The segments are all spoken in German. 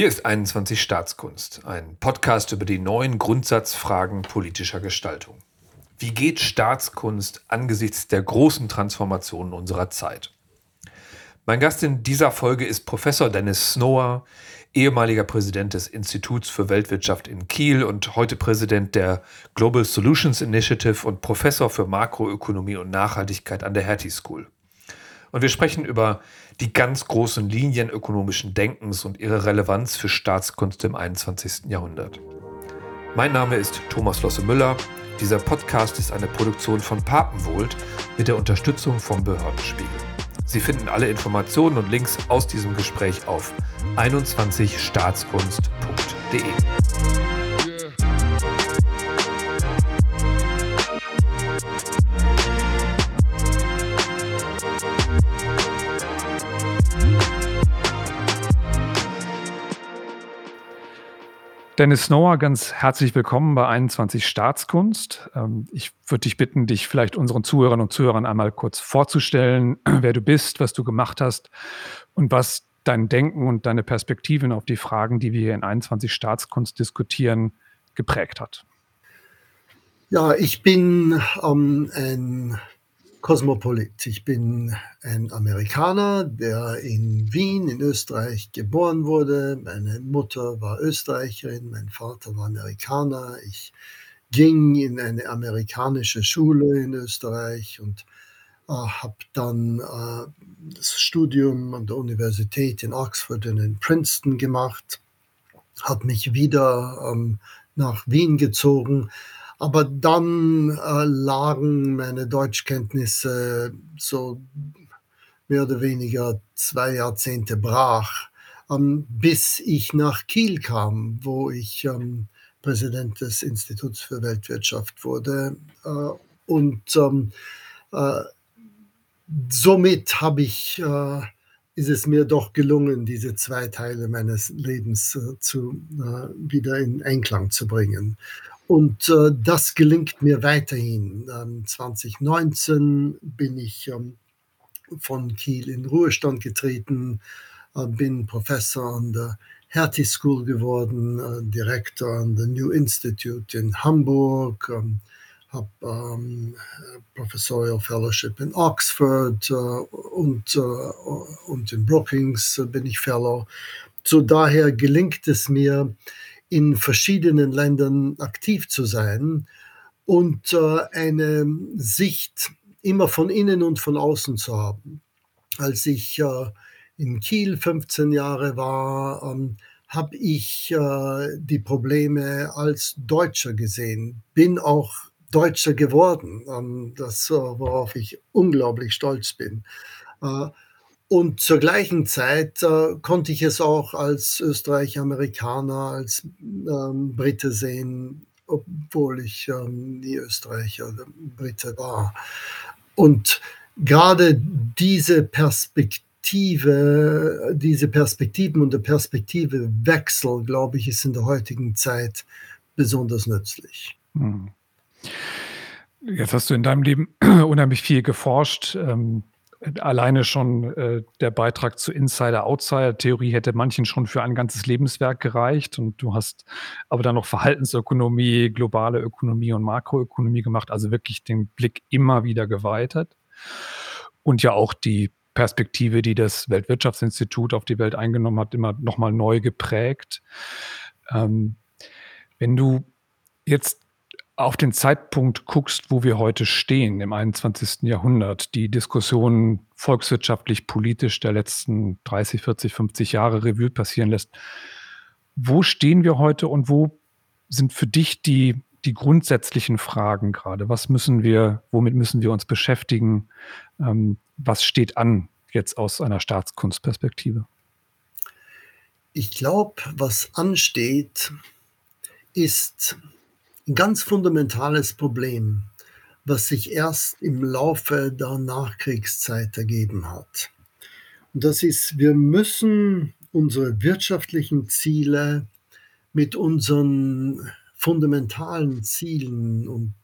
Hier ist 21 Staatskunst, ein Podcast über die neuen Grundsatzfragen politischer Gestaltung. Wie geht Staatskunst angesichts der großen Transformationen unserer Zeit? Mein Gast in dieser Folge ist Professor Dennis Snower, ehemaliger Präsident des Instituts für Weltwirtschaft in Kiel und heute Präsident der Global Solutions Initiative und Professor für Makroökonomie und Nachhaltigkeit an der Hertie School. Und wir sprechen über die ganz großen Linien ökonomischen Denkens und ihre Relevanz für Staatskunst im 21. Jahrhundert. Mein Name ist Thomas Losse Müller. Dieser Podcast ist eine Produktion von Papenwohlt mit der Unterstützung vom Behördenspiegel. Sie finden alle Informationen und Links aus diesem Gespräch auf 21staatskunst.de. Dennis Snower, ganz herzlich willkommen bei 21 Staatskunst. Ähm, ich würde dich bitten, dich vielleicht unseren Zuhörern und Zuhörern einmal kurz vorzustellen, wer du bist, was du gemacht hast und was dein Denken und deine Perspektiven auf die Fragen, die wir hier in 21 Staatskunst diskutieren, geprägt hat. Ja, ich bin ähm, ein Kosmopolit. Ich bin ein Amerikaner, der in Wien in Österreich geboren wurde. Meine Mutter war Österreicherin, mein Vater war Amerikaner. Ich ging in eine amerikanische Schule in Österreich und äh, habe dann äh, das Studium an der Universität in Oxford und in Princeton gemacht, habe mich wieder ähm, nach Wien gezogen aber dann äh, lagen meine Deutschkenntnisse so mehr oder weniger zwei Jahrzehnte brach, ähm, bis ich nach Kiel kam, wo ich ähm, Präsident des Instituts für Weltwirtschaft wurde. Äh, und ähm, äh, somit habe ich, äh, ist es mir doch gelungen, diese zwei Teile meines Lebens äh, zu, äh, wieder in Einklang zu bringen. Und äh, das gelingt mir weiterhin. Ähm, 2019 bin ich ähm, von Kiel in Ruhestand getreten, äh, bin Professor an der Hertie School geworden, äh, Direktor an der New Institute in Hamburg, ähm, habe ähm, Professorial Fellowship in Oxford äh, und, äh, und in Brookings bin ich Fellow. So daher gelingt es mir, in verschiedenen Ländern aktiv zu sein und äh, eine Sicht immer von innen und von außen zu haben. Als ich äh, in Kiel 15 Jahre war, ähm, habe ich äh, die Probleme als Deutscher gesehen, bin auch Deutscher geworden, ähm, das, worauf ich unglaublich stolz bin. Und zur gleichen Zeit äh, konnte ich es auch als Österreich-Amerikaner, als ähm, Brite sehen, obwohl ich ähm, nie Österreicher oder Brite war. Und gerade diese Perspektive, diese Perspektiven und der Perspektivewechsel, glaube ich, ist in der heutigen Zeit besonders nützlich. Hm. Jetzt hast du in deinem Leben unheimlich viel geforscht. Ähm, Alleine schon äh, der Beitrag zur Insider-Outsider-Theorie hätte manchen schon für ein ganzes Lebenswerk gereicht. Und du hast aber dann noch Verhaltensökonomie, globale Ökonomie und Makroökonomie gemacht, also wirklich den Blick immer wieder geweitet. Und ja auch die Perspektive, die das Weltwirtschaftsinstitut auf die Welt eingenommen hat, immer nochmal neu geprägt. Ähm, wenn du jetzt auf den Zeitpunkt guckst, wo wir heute stehen, im 21. Jahrhundert, die Diskussion volkswirtschaftlich, politisch der letzten 30, 40, 50 Jahre Revue passieren lässt, wo stehen wir heute und wo sind für dich die, die grundsätzlichen Fragen gerade? Was müssen wir, womit müssen wir uns beschäftigen? Ähm, was steht an jetzt aus einer Staatskunstperspektive? Ich glaube, was ansteht, ist ein ganz fundamentales Problem, was sich erst im Laufe der Nachkriegszeit ergeben hat. Und das ist, wir müssen unsere wirtschaftlichen Ziele mit unseren fundamentalen Zielen und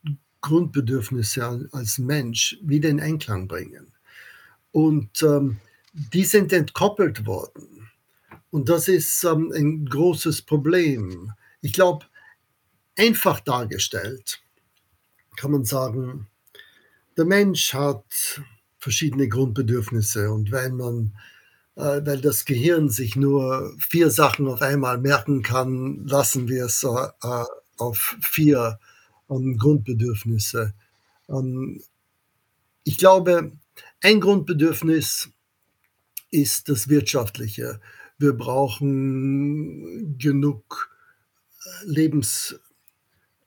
Grundbedürfnisse als Mensch wieder in Einklang bringen. Und ähm, die sind entkoppelt worden. Und das ist, ähm, ein großes Problem. Ich glaube, einfach dargestellt kann man sagen, der Mensch hat verschiedene Grundbedürfnisse und wenn man äh, weil das Gehirn sich nur 4 Sachen auf einmal merken kann, lassen wir es, äh, äh, auf 4, ähm, Grundbedürfnisse. Ähm, ich glaube, ein Grundbedürfnis ist das Wirtschaftliche. Wir brauchen genug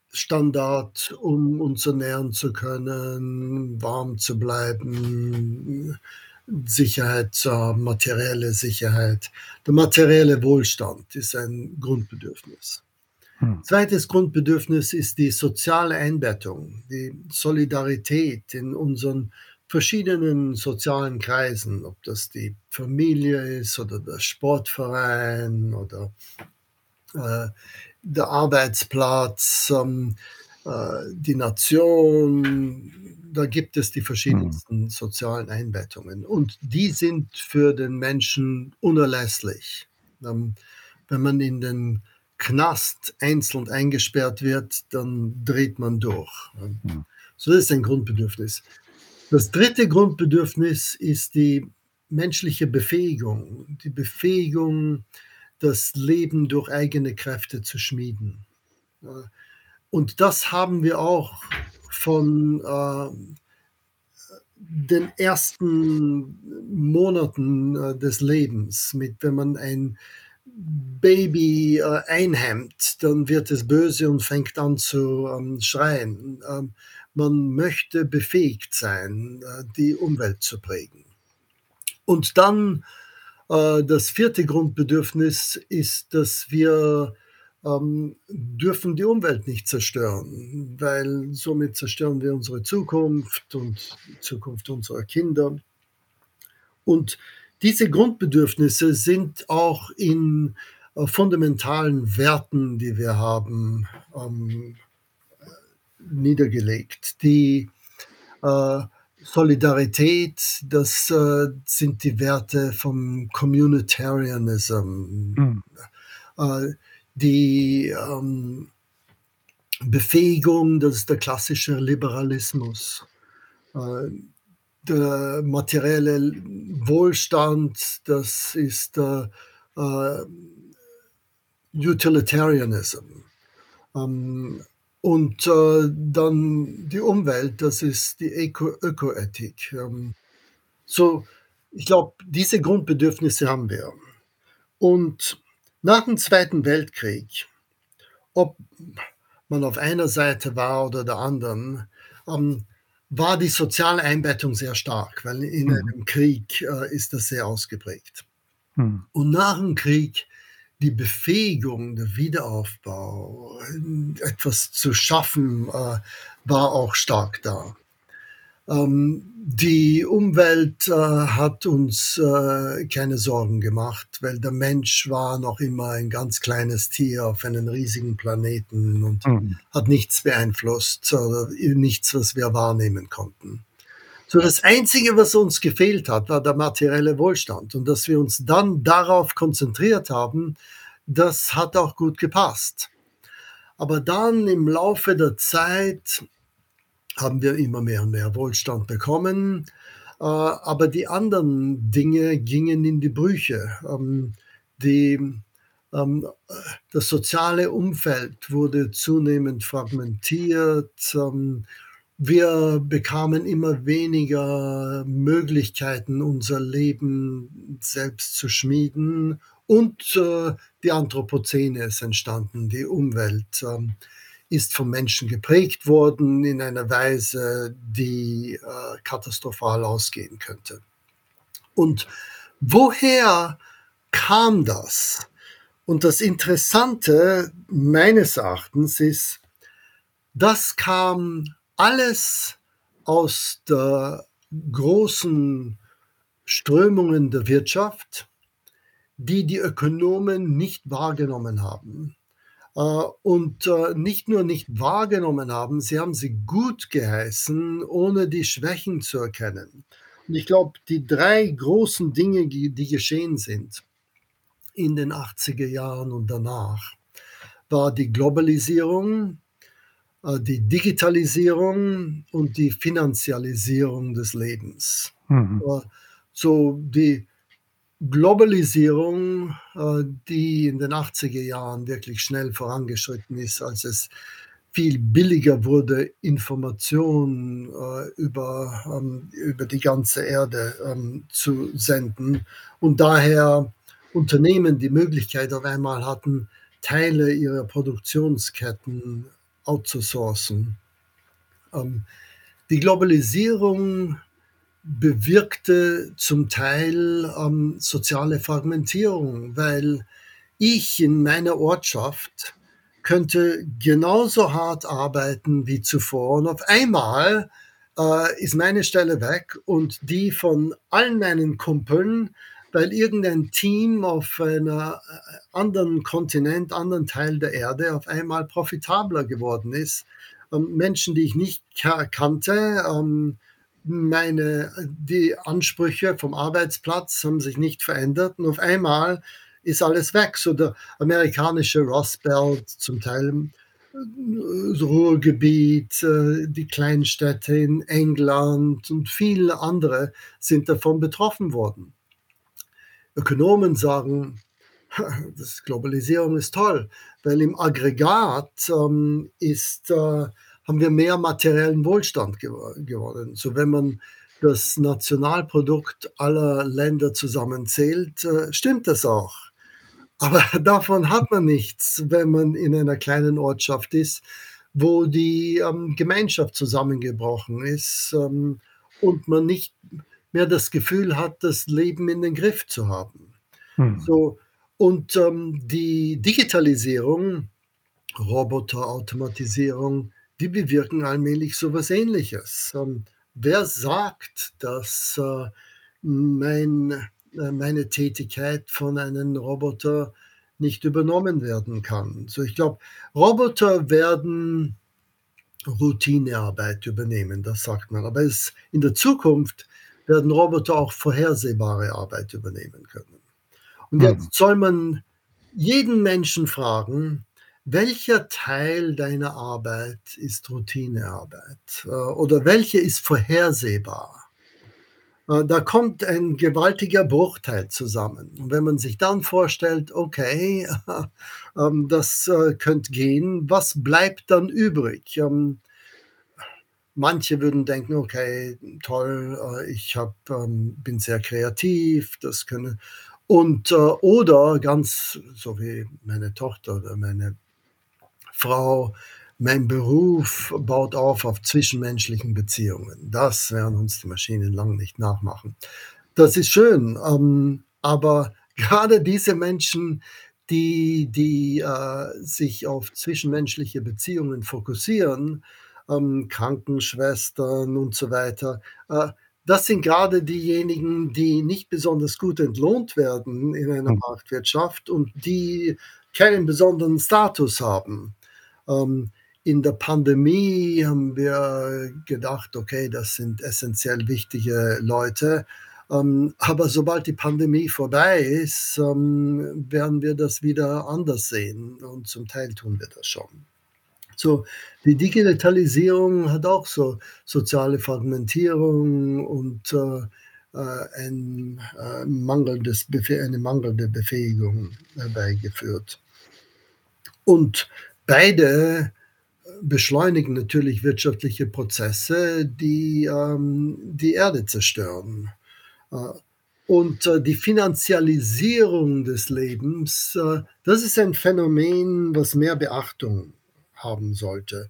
Lebensstandard, um uns ernähren zu können, warm zu bleiben, Sicherheit zu haben, materielle Sicherheit. Der materielle Wohlstand ist ein Grundbedürfnis. Hm. Zweites Grundbedürfnis ist die soziale Einbettung, die Solidarität in unseren verschiedenen sozialen Kreisen, ob das die Familie ist oder der Sportverein oder, äh, der Arbeitsplatz, ähm, äh, die Nation. Da gibt es die Mhm. verschiedensten sozialen Einbettungen und die sind für den Menschen unerlässlich. Ähm, wenn man in den Knast einzeln eingesperrt wird, dann dreht man durch. Mhm. so ist ein Grundbedürfnis. Das dritte Grundbedürfnis ist die menschliche Befähigung, die Befähigung, das Leben durch eigene Kräfte zu schmieden. Und das haben wir auch von, ähm, den ersten Monaten, äh, des Lebens mit wenn man ein Baby, äh, einhemmt, dann wird es böse und fängt an zu, ähm, schreien. Ähm, man möchte befähigt sein, äh, die Umwelt zu prägen. Und dann, das vierte Grundbedürfnis ist, dass wir, ähm, dürfen die Umwelt nicht zerstören, weil somit zerstören wir unsere Zukunft und die Zukunft unserer Kinder. Und diese Grundbedürfnisse sind auch in, äh, fundamentalen Werten, die wir haben, ähm, äh, niedergelegt. Die, äh, Solidarität, das, äh, sind die Werte vom Communitarianism. Mhm. Äh, die, ähm, Befähigung, das ist der klassische Liberalismus. Äh, der materielle Wohlstand, das ist, äh, äh, Utilitarianism. Ähm, und, äh, dann die Umwelt, das ist die Eko Ökoethik. Ähm, so, ich glaube, diese Grundbedürfnisse haben wir. Und nach dem Zweiten Weltkrieg, ob man auf einer Seite war oder der anderen, ähm, war die soziale Einbettung sehr stark, weil in Mhm. einem Krieg, äh, ist das sehr ausgeprägt. Mhm. Und nach dem Krieg die Befähigung, der Wiederaufbau, etwas zu schaffen, äh, war auch stark da. Ähm, die Umwelt, äh, hat uns, äh, keine Sorgen gemacht, weil der Mensch war noch immer ein ganz kleines Tier auf einem riesigen Planeten und Mhm. hat nichts beeinflusst nichts, was wir wahrnehmen konnten. So, das Einzige, was uns gefehlt hat, war der materielle Wohlstand und dass wir uns dann darauf konzentriert haben, das hat auch gut gepasst. Aber dann im Laufe der Zeit haben wir immer mehr und mehr Wohlstand bekommen, äh, aber die anderen Dinge gingen in die Brüche. Ähm, die ähm, äh, das soziale Umfeld wurde zunehmend fragmentiert. Ähm, wir bekamen immer weniger Möglichkeiten, unser Leben selbst zu schmieden und, äh, die Anthropozäne ist entstanden. Die Umwelt, ähm, ist vom Menschen geprägt worden in einer Weise, die, äh, katastrophal ausgehen könnte. Und woher kam das? Und das Interessante meines Erachtens ist, das kam alles aus der großen Strömungen der Wirtschaft, die die Ökonomen nicht wahrgenommen haben. Äh, und, äh, nicht nur nicht wahrgenommen haben, sie haben sie gutgeheißen, ohne die Schwächen zu erkennen. Und ich glaube, die 3 großen Dinge, die geschehen sind, in den 80er Jahren und danach war die Globalisierung, äh, die Digitalisierung und die Finanzialisierung des Lebens. Mhm. So die Globalisierung, äh, die in den 80er Jahren wirklich schnell vorangeschritten ist, als es viel billiger wurde, Informationen äh, über, ähm, über die ganze Erde ähm, zu senden und daher Unternehmen die Möglichkeit auf einmal hatten, Teile ihrer Produktionsketten outzusourcen. Ähm, die Globalisierung bewirkte zum Teil ähm, soziale Fragmentierung, weil ich in meiner Ortschaft könnte genauso hart arbeiten wie zuvor und auf einmal äh, ist meine Stelle weg und die von allen meinen Kumpeln, weil irgendein Team auf einem anderen Kontinent, anderen Teil der Erde auf einmal profitabler geworden ist. Ähm, Menschen, die ich nicht kannte, ähm, meine, die Ansprüche vom Arbeitsplatz haben sich nicht verändert und auf einmal ist alles weg. So der amerikanische Rust Belt, zum Teil das Ruhrgebiet, äh, die Kleinstädte in England und viele andere sind davon betroffen worden. Ökonomen sagen, das Globalisierung ist toll, weil im Aggregat ähm, ist, äh, haben wir mehr materiellen Wohlstand gew gewonnen. So wenn man das Nationalprodukt aller Länder zusammenzählt, äh, stimmt das auch. Aber davon hat man nichts, wenn man in einer kleinen Ortschaft ist, wo die ähm, Gemeinschaft zusammengebrochen ist ähm, und man nicht mehr das Gefühl hat, das Leben in den Griff zu haben. Mhm. So, und ähm, die Digitalisierung, Roboter, Automatisierung, die bewirken allmählich so was Ähnliches. Ähm, wer sagt, dass äh, mein, äh, meine Tätigkeit von einem Roboter nicht übernommen werden kann? So, ich glaube, Roboter werden Routinearbeit übernehmen, das sagt man. Aber es, in der Zukunft werden Roboter auch vorhersehbare Arbeit übernehmen können. Und Mhm. jetzt soll man jeden Menschen fragen, welcher Teil deiner Arbeit ist Routinearbeit äh, oder welche ist vorhersehbar? Äh, da kommt ein gewaltiger Bruchteil zusammen. Und wenn man sich dann vorstellt, okay, ähm, das äh, könnte gehen, was bleibt dann übrig? Ähm, manche würden denken, okay, toll, ich hab, ähm, bin sehr kreativ, das könne und oder ganz so wie meine Tochter oder meine Frau, mein Beruf baut auf auf zwischenmenschlichen Beziehungen. Das werden uns die Maschinen lang nicht nachmachen. Das ist schön, ähm, aber gerade diese Menschen, die die, äh, sich auf zwischenmenschliche Beziehungen fokussieren, ähm, Krankenschwestern und so weiter, äh, das sind gerade diejenigen, die nicht besonders gut entlohnt werden in einer Mhm. Marktwirtschaft und die keinen besonderen Status haben. Ähm, in der Pandemie haben wir gedacht: „Okay, das sind essenziell wichtige Leute“, ähm, aber sobald die Pandemie vorbei ist, ähm, werden wir das wieder anders sehen und zum Teil tun wir das schon. So, die Digitalisierung hat auch so soziale Fragmentierung und, äh, äh, ein, äh, mangelndes Befäh eine mangelnde Befähigung herbeigeführt. Und beide beschleunigen natürlich wirtschaftliche Prozesse, die, ähm, die Erde zerstören. Äh, und, äh, die Finanzialisierung des Lebens, äh, das ist ein Phänomen, was mehr Beachtung haben sollte.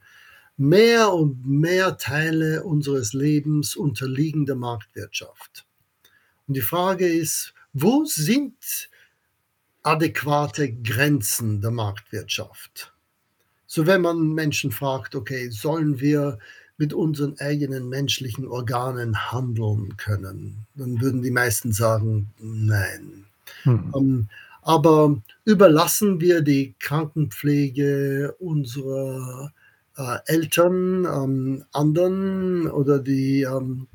Mehr und mehr Teile unseres Lebens unterliegen der Marktwirtschaft. Und die Frage ist, wo sind adäquate Grenzen der Marktwirtschaft? So, wenn man Menschen fragt: „Okay, sollen wir mit unseren eigenen menschlichen Organen handeln können?“ Dann würden die meisten sagen: „Nein.“ Mhm. Ähm, aber überlassen wir die Krankenpflege unserer, äh, Eltern, ähm, anderen oder die, ähm,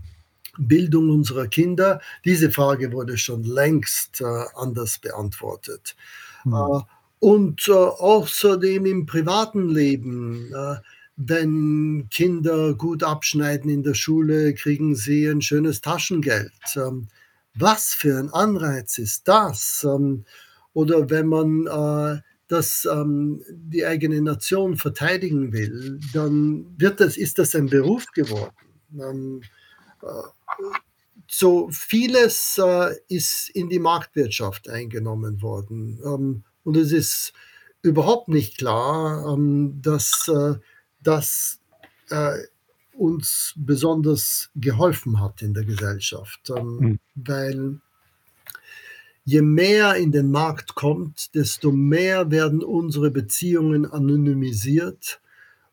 Bildung unserer Kinder? Diese Frage wurde schon längst äh, anders beantwortet. Mhm. Äh, und äh, außerdem im privaten Leben, äh, wenn Kinder gut abschneiden in der Schule, kriegen sie ein schönes Taschengeld. Ähm, was für ein Anreiz ist das? Ähm, oder wenn man äh, das, ähm, die eigene Nation verteidigen will, dann wird das, ist das ein Beruf geworden. Ähm, äh, so vieles äh, ist in die Marktwirtschaft eingenommen worden. Und es ist überhaupt nicht klar, ähm, dass äh, das äh, uns besonders geholfen hat in der Gesellschaft, Mhm. weil je mehr in den Markt kommt, desto mehr werden unsere Beziehungen anonymisiert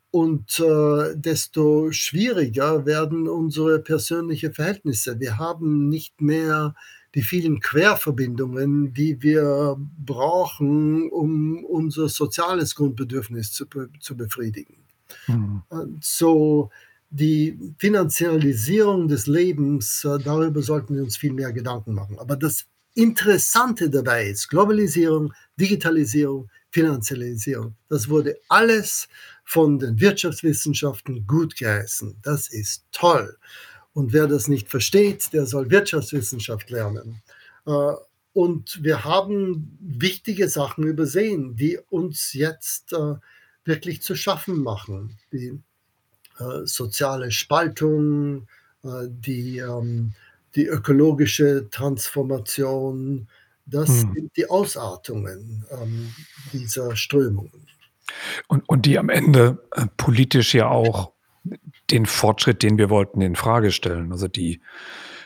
und äh, desto schwieriger werden unsere persönlichen Verhältnisse. Wir haben nicht mehr die vielen Querverbindungen, die wir brauchen, um unser soziales Grundbedürfnis zu, zu befriedigen. Mhm. So die Finanzialisierung des Lebens, äh, darüber sollten wir uns viel mehr Gedanken machen. Aber das Interessante dabei ist Globalisierung, Digitalisierung, Finanzialisierung. Das wurde alles von den Wirtschaftswissenschaften gut geheißen. Das ist toll. Und wer das nicht versteht, der soll Wirtschaftswissenschaft lernen. Äh, Und wir haben wichtige Sachen übersehen, die uns jetzt äh, wirklich zu schaffen machen. Die äh, soziale Spaltung, die, ähm, die ökologische Transformation, das Mhm. sind die Ausartungen ähm, dieser Strömungen. Und und die am Ende, politisch ja auch den Fortschritt, den wir wollten, in Frage stellen. Also, die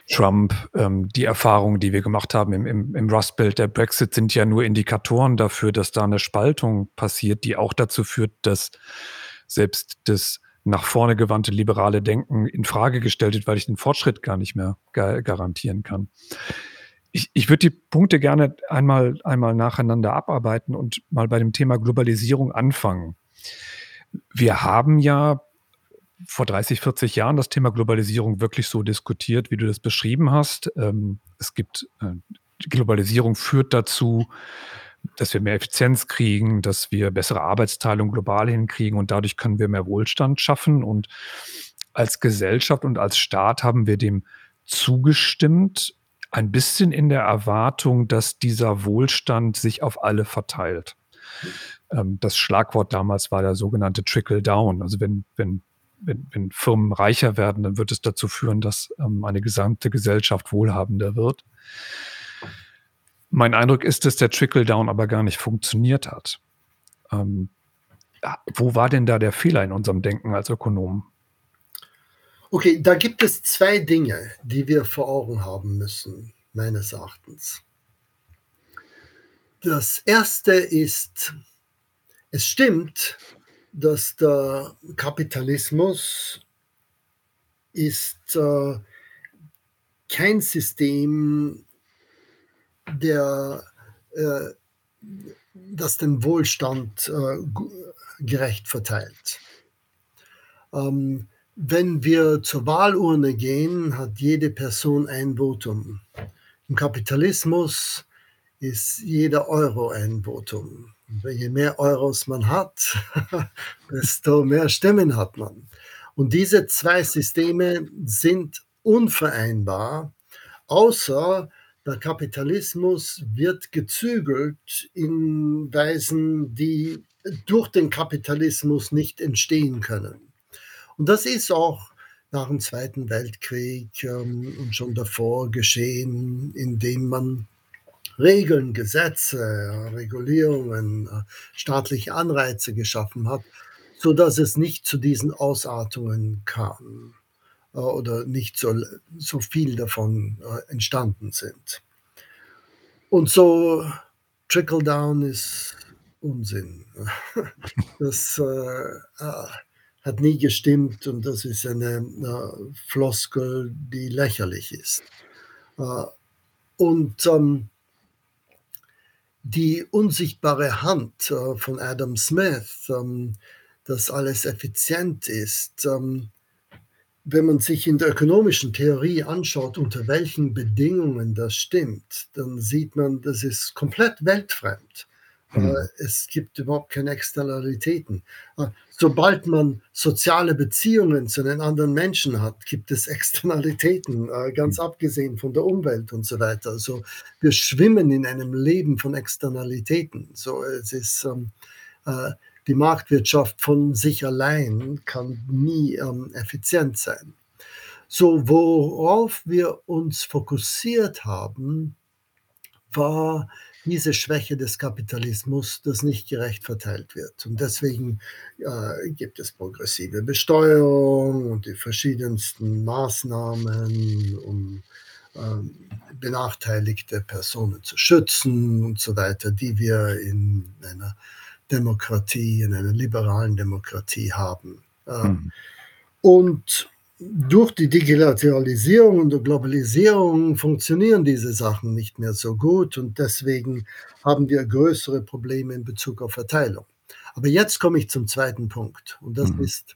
Trump, ähm, die Erfahrungen, die wir gemacht haben im im im Rust Belt, der Brexit sind ja nur Indikatoren dafür, dass da 'ne Spaltung passiert, die auch dazu führt, dass selbst das nach vorne gewandte liberale Denken in Frage gestellt wird, weil ich den Fortschritt gar nicht mehr ga garantieren kann. Ich ich würde die Punkte gerne einmal einmal nacheinander abarbeiten und mal bei dem Thema Globalisierung anfangen. Wir haben ja vor 30, 40 Jahren das Thema Globalisierung wirklich so diskutiert, wie du das beschrieben hast. Ähm, es gibt äh, Globalisierung führt dazu, dass wir mehr Effizienz kriegen, dass wir bessere Arbeitsteilung global hinkriegen und dadurch können wir mehr Wohlstand schaffen. Und als Gesellschaft und als Staat haben wir dem zugestimmt, ein bisschen in der Erwartung, dass dieser Wohlstand sich auf alle verteilt. Ähm, das Schlagwort damals war der sogenannte Trickle Down. Also, wenn wenn wenn wenn Firmen reicher werden, dann wird es dazu führen, dass, ähm, eine gesamte Gesellschaft wohlhabender wird. Mein Eindruck ist, dass der Trickle Down aber gar nicht funktioniert hat. Ähm, wo war denn da der Fehler in unserem Denken als Ökonomen? Okay, da gibt es 2 Dinge, die wir vor Augen haben müssen, meines Erachtens. Das 1. ist, es stimmt, dass der Kapitalismus ist, äh, kein System, der, äh das den Wohlstand, äh, gerecht verteilt. Ähm, wenn wir zur Wahlurne gehen, hat jede Person ein Votum. Im Kapitalismus ist jeder Euro ein Votum. Weil je mehr Euros man hat, desto mehr Stimmen hat man. Und diese 2 Systeme sind unvereinbar, außer der Kapitalismus wird gezügelt in Weisen, die durch den Kapitalismus nicht entstehen können. Und das ist auch nach dem Zweiten Weltkrieg, ähm, und schon davor geschehen, indem man Regeln, Gesetze, Regulierungen, äh, staatliche Anreize geschaffen hat, sodass es nicht zu diesen Ausartungen kam, äh, oder nicht so so viel davon, äh, entstanden sind. Und so Trickle Down ist Unsinn. Das, äh, hat nie gestimmt und das ist eine, äh, Floskel, die lächerlich ist. Äh, und, ähm die unsichtbare Hand, äh, von Adam Smith, ähm, dass alles effizient ist, ähm wenn man sich in der ökonomischen Theorie anschaut, unter welchen Bedingungen das stimmt, dann sieht man, das ist komplett weltfremd. Mhm. es gibt überhaupt keine Externalitäten. Äh, sobald man soziale Beziehungen zu den anderen Menschen hat, gibt es Externalitäten, äh, ganz Mhm. abgesehen von der Umwelt und so weiter. Also, wir schwimmen in einem Leben von Externalitäten. So, es ist, ähm, äh die Marktwirtschaft von sich allein kann nie, ähm, effizient sein. So, worauf wir uns fokussiert haben, war diese Schwäche des Kapitalismus, dass nicht gerecht verteilt wird. Und deswegen, äh, gibt es progressive Besteuerung und die verschiedensten Maßnahmen, um, ähm, benachteiligte Personen zu schützen und so weiter, die wir in einer Demokratie in einer liberalen Demokratie haben. Äh, Mhm. und durch die Digitalisierung und der Globalisierung funktionieren diese Sachen nicht mehr so gut und deswegen haben wir größere Probleme in Bezug auf Verteilung. Aber jetzt komme ich zum 2. Punkt und das Mhm. ist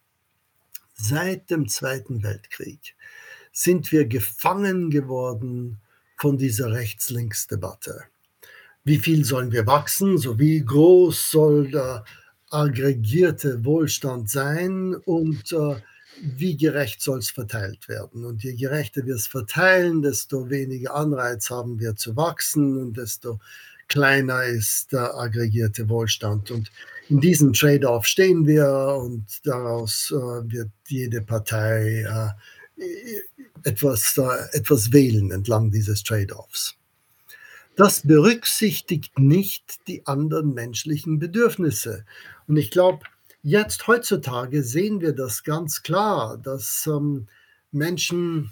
seit dem 2. Weltkrieg sind wir gefangen geworden von dieser Rechts-Links-Debatte. Wie viel sollen wir wachsen? So wie groß soll der aggregierte Wohlstand sein und, äh, wie gerecht soll's verteilt werden? Und je gerechter wir es verteilen, desto weniger Anreiz haben wir zu wachsen und desto kleiner ist der aggregierte Wohlstand. Und in diesem Trade-off stehen wir und daraus, äh, wird jede Partei, äh, etwas äh, etwas wählen entlang dieses Trade-offs. Das berücksichtigt nicht die anderen menschlichen Bedürfnisse. Und ich glaube, jetzt heutzutage sehen wir das ganz klar, dass, ähm, Menschen,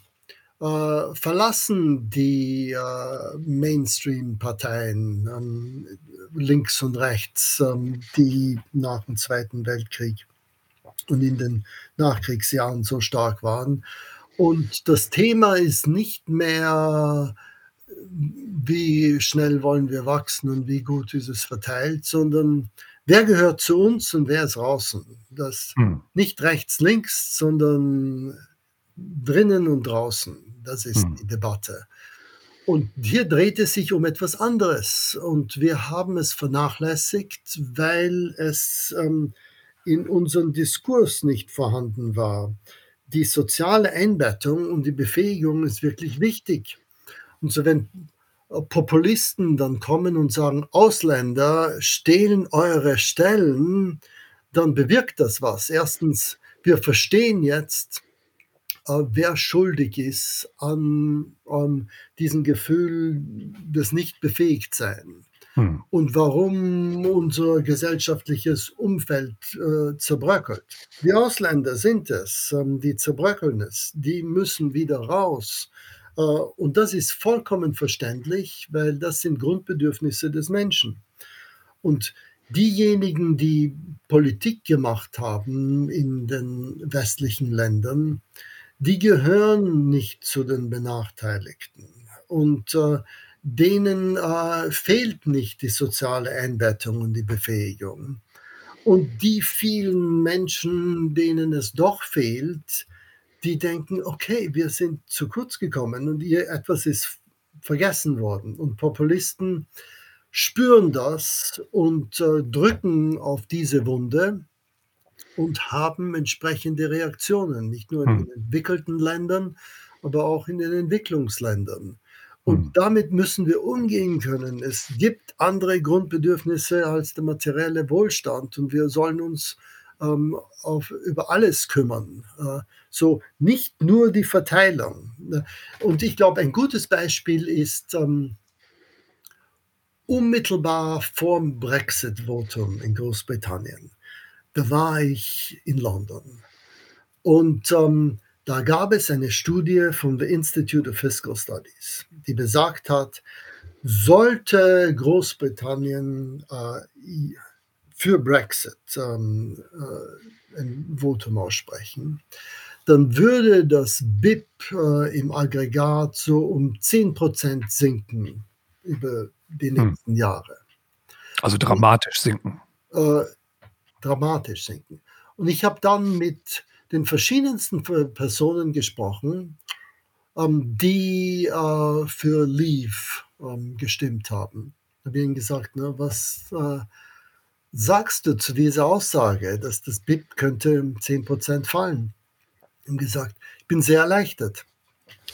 äh, verlassen die, äh, Mainstream-Parteien, ähm, links und rechts, ähm, die nach dem 2. Weltkrieg und in den Nachkriegsjahren so stark waren. Und das Thema ist nicht mehr, wie schnell wollen wir wachsen und wie gut ist es verteilt, sondern wer gehört zu uns und wer ist draußen? Das Mhm. nicht rechts, links, sondern drinnen und draußen. Das ist Mhm. die Debatte. Und hier dreht es sich um etwas anderes und wir haben es vernachlässigt, weil es, ähm, in unserem Diskurs nicht vorhanden war. Die soziale Einbettung und die Befähigung ist wirklich wichtig. Und so wenn, Populisten dann kommen und sagen: „Ausländer stehlen eure Stellen“, dann bewirkt das was. 1. wir verstehen jetzt, äh, wer schuldig ist an an diesem Gefühl des Nicht-Befähigt-Sein Mhm. und warum unser gesellschaftliches Umfeld, äh, zerbröckelt. Die Ausländer sind es, ähm, die zerbröckeln es. Die müssen wieder raus. Äh, und das ist vollkommen verständlich, weil das sind Grundbedürfnisse des Menschen. Und diejenigen, die Politik gemacht haben in den westlichen Ländern, die gehören nicht zu den Benachteiligten. Und, äh, denen, äh, fehlt nicht die soziale Einbettung und die Befähigung. Und die vielen Menschen, denen es doch fehlt, die denken: „Okay, wir sind zu kurz gekommen und hier etwas ist vergessen worden.“ Und Populisten spüren das und, äh, drücken auf diese Wunde und haben entsprechende Reaktionen, nicht nur in Mhm. den entwickelten Ländern, aber auch in den Entwicklungsländern. Und Mhm. damit müssen wir umgehen können. Es gibt andere Grundbedürfnisse als der materielle Wohlstand und wir sollen uns, ähm, auf über alles kümmern. Äh, so nicht nur die Verteilung? Und ich glaube, ein gutes Beispiel ist, ähm unmittelbar vorm Brexit-Votum in Großbritannien. Da war ich in London und, ähm, da gab es eine Studie von the Institute of Fiscal Studies, die besagt hat, sollte Großbritannien, äh, für Brexit, ähm, äh, ein Votum aussprechen, dann würde das BIP, äh, im Aggregat so um 10 % sinken über die Mhm. nächsten Jahre. Also, dramatisch sinken. Äh, dramatisch sinken. Und ich habe dann mit den verschiedensten Personen gesprochen, ähm, die äh, für Leave ähm, gestimmt haben. Ich habe ihnen gesagt, ne, was äh, sagst du zu dieser Aussage, dass das BIP könnte um 10% fallen? Und gesagt, ich bin sehr erleichtert.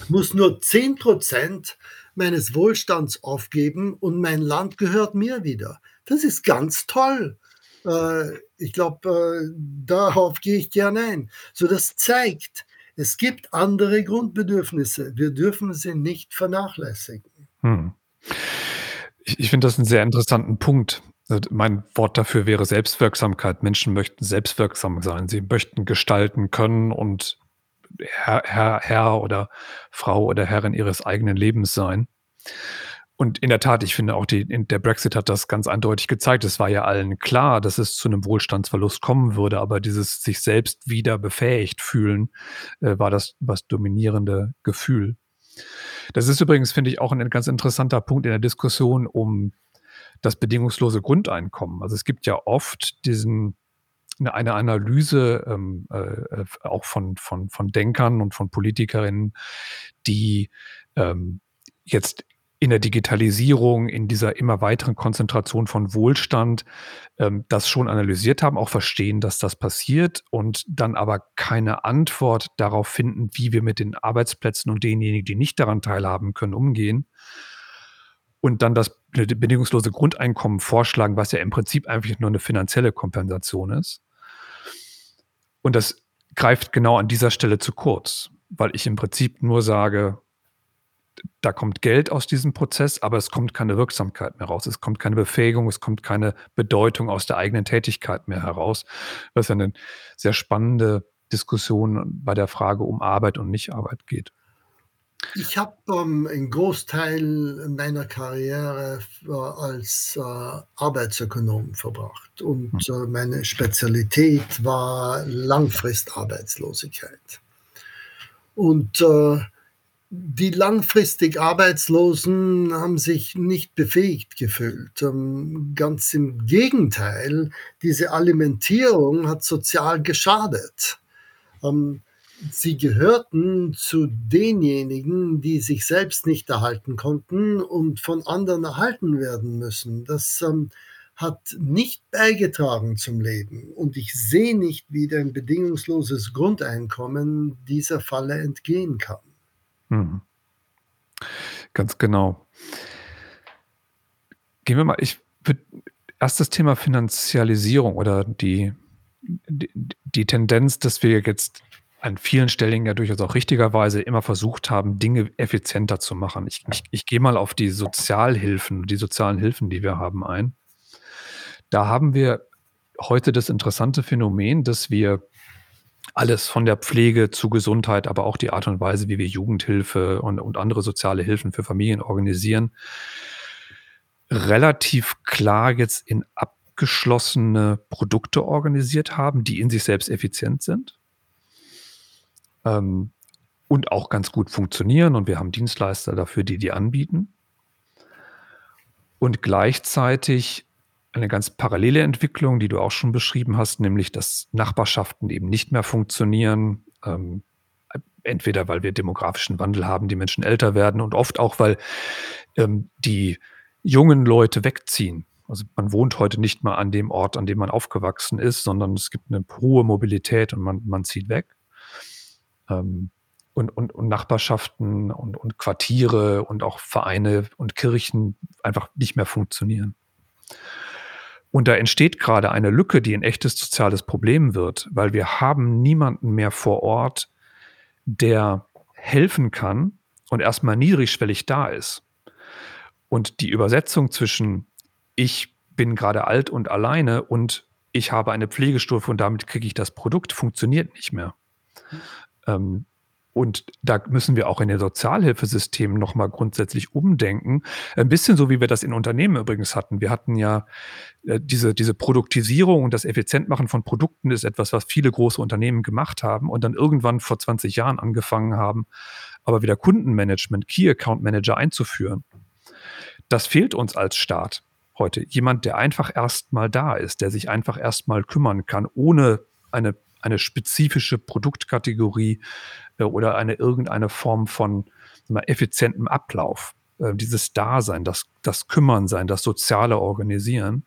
Ich muss nur 10% meines Wohlstands aufgeben und mein Land gehört mir wieder. Das ist ganz toll. Äh, ich glaube, äh, darauf gehe ich gerne ein. So, das zeigt, es gibt andere Grundbedürfnisse. Wir dürfen sie nicht vernachlässigen. Hm. Ich, ich finde das einen sehr interessanten Punkt. Äh, mein Wort dafür wäre Selbstwirksamkeit. Menschen möchten selbstwirksam sein. Sie möchten gestalten können und Herr, Herr, Herr oder Frau oder Herrin ihres eigenen Lebens sein. Und in der Tat, ich finde auch, die, der Brexit hat das ganz eindeutig gezeigt. Es war ja allen klar, dass es zu einem Wohlstandsverlust kommen würde, aber dieses sich selbst wieder befähigt fühlen äh, war das was dominierende Gefühl. Das ist übrigens, finde ich, auch ein ganz interessanter Punkt in der Diskussion um das bedingungslose Grundeinkommen. Also es gibt ja oft diesen eine Analyse ähm, äh, auch von, von, von Denkern und von Politikerinnen, die ähm, jetzt in der Digitalisierung, in dieser immer weiteren Konzentration von Wohlstand, ähm, das schon analysiert haben, auch verstehen, dass das passiert und dann aber keine Antwort darauf finden, wie wir mit den Arbeitsplätzen und denjenigen, die nicht daran teilhaben können, umgehen. Und dann das bedingungslose Grundeinkommen vorschlagen, was ja im Prinzip einfach nur eine finanzielle Kompensation ist. Und das greift genau an dieser Stelle zu kurz, weil ich im Prinzip nur sage, da kommt Geld aus diesem Prozess, aber es kommt keine Wirksamkeit mehr raus. Es kommt keine Befähigung, es kommt keine Bedeutung aus der eigenen Tätigkeit mehr heraus. Was ja eine sehr spannende Diskussion bei der Frage um Arbeit und Nichtarbeit geht. Ich habe ähm, einen Großteil meiner Karriere äh, als äh, Arbeitsökonom verbracht und hm. äh, meine Spezialität war Langfristarbeitslosigkeit. Und äh, die langfristig Arbeitslosen haben sich nicht befähigt gefühlt. Ähm, ganz im Gegenteil, diese Alimentierung hat sozial geschadet. Ähm, sie gehörten zu denjenigen, die sich selbst nicht erhalten konnten und von anderen erhalten werden müssen. Das ähm, hat nicht beigetragen zum Leben. Und ich sehe nicht, wie ein bedingungsloses Grundeinkommen dieser Falle entgehen kann. Mhm. Ganz genau. Gehen wir mal, ich erst das Thema Finanzialisierung oder die, die, die Tendenz, dass wir jetzt an vielen Stellen ja durchaus auch richtigerweise immer versucht haben, Dinge effizienter zu machen. Ich, ich, ich gehe mal auf die Sozialhilfen, die sozialen Hilfen, die wir haben, ein. Da haben wir heute das interessante Phänomen, dass wir alles von der Pflege zu Gesundheit, aber auch die Art und Weise, wie wir Jugendhilfe und, und andere soziale Hilfen für Familien organisieren, relativ klar jetzt in abgeschlossene Produkte organisiert haben, die in sich selbst effizient sind ähm, und auch ganz gut funktionieren. Und wir haben Dienstleister dafür, die die anbieten. Und gleichzeitig eine ganz parallele Entwicklung, die du auch schon beschrieben hast, nämlich dass Nachbarschaften eben nicht mehr funktionieren. Ähm, entweder weil wir demografischen Wandel haben, die Menschen älter werden und oft auch, weil ähm, die jungen Leute wegziehen. Also man wohnt heute nicht mehr an dem Ort, an dem man aufgewachsen ist, sondern es gibt eine hohe Mobilität und man, man zieht weg. Ähm, und, und, und Nachbarschaften und, und Quartiere und auch Vereine und Kirchen einfach nicht mehr funktionieren. Und da entsteht gerade eine Lücke, die ein echtes soziales Problem wird, weil wir haben niemanden mehr vor Ort, der helfen kann und erstmal niedrigschwellig da ist. Und die Übersetzung zwischen ich bin gerade alt und alleine und ich habe eine Pflegestufe und damit kriege ich das Produkt, funktioniert nicht mehr. Ähm, und da müssen wir auch in den Sozialhilfesystemen nochmal grundsätzlich umdenken. Ein bisschen so, wie wir das in Unternehmen übrigens hatten. Wir hatten ja äh, diese, diese Produktisierung und das Effizientmachen von Produkten ist etwas, was viele große Unternehmen gemacht haben und dann irgendwann vor 20 Jahren angefangen haben, aber wieder Kundenmanagement, Key Account Manager einzuführen. Das fehlt uns als Staat heute. Jemand, der einfach erstmal da ist, der sich einfach erstmal kümmern kann, ohne eine eine spezifische Produktkategorie äh, oder eine irgendeine Form von mal, effizientem Ablauf. Äh, dieses Dasein, das, das Kümmern sein, das soziale Organisieren.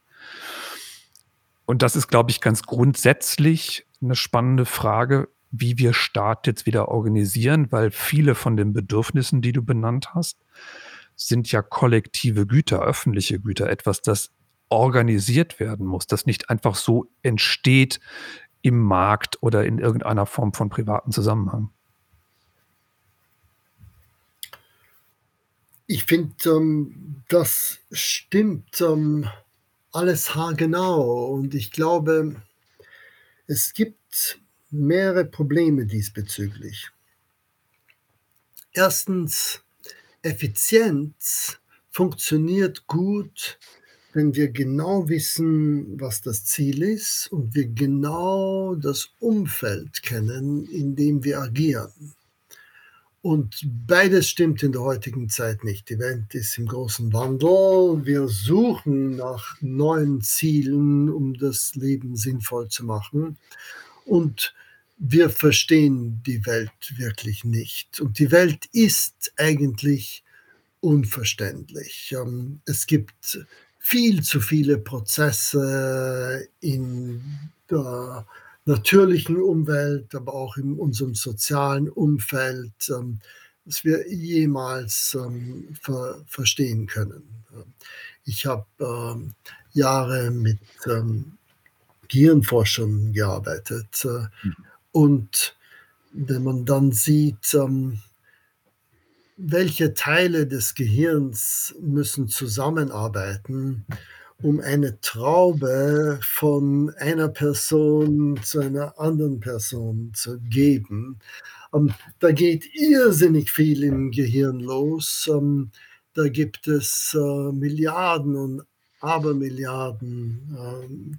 Und das ist, glaube ich, ganz grundsätzlich eine spannende Frage, wie wir Staat jetzt wieder organisieren, weil viele von den Bedürfnissen, die du benannt hast, sind ja kollektive Güter, öffentliche Güter, etwas, das organisiert werden muss, das nicht einfach so entsteht im Markt oder in irgendeiner Form von privaten Zusammenhang. Ich finde, ähm, das stimmt ähm, alles haargenau und ich glaube, es gibt mehrere Probleme diesbezüglich. Erstens, Effizienz funktioniert gut, wenn wir genau wissen, was das Ziel ist und wir genau das Umfeld kennen, in dem wir agieren. Und beides stimmt in der heutigen Zeit nicht. Die Welt ist im großen Wandel. Wir suchen nach neuen Zielen, um das Leben sinnvoll zu machen. Und wir verstehen die Welt wirklich nicht. Und die Welt ist eigentlich unverständlich. Ähm, es gibt viel zu viele Prozesse in der natürlichen Umwelt, aber auch in unserem sozialen Umfeld, ähm, das wir jemals ähm, ver verstehen können. Ich habe ähm, Jahre mit ähm, Gehirnforschern gearbeitet äh, mhm. und wenn man dann sieht, ähm, welche Teile des Gehirns müssen zusammenarbeiten, um eine Traube von einer Person zu einer anderen Person zu geben. Ähm, da geht irrsinnig viel im Gehirn los. Ähm, da gibt es äh, Milliarden und Abermilliarden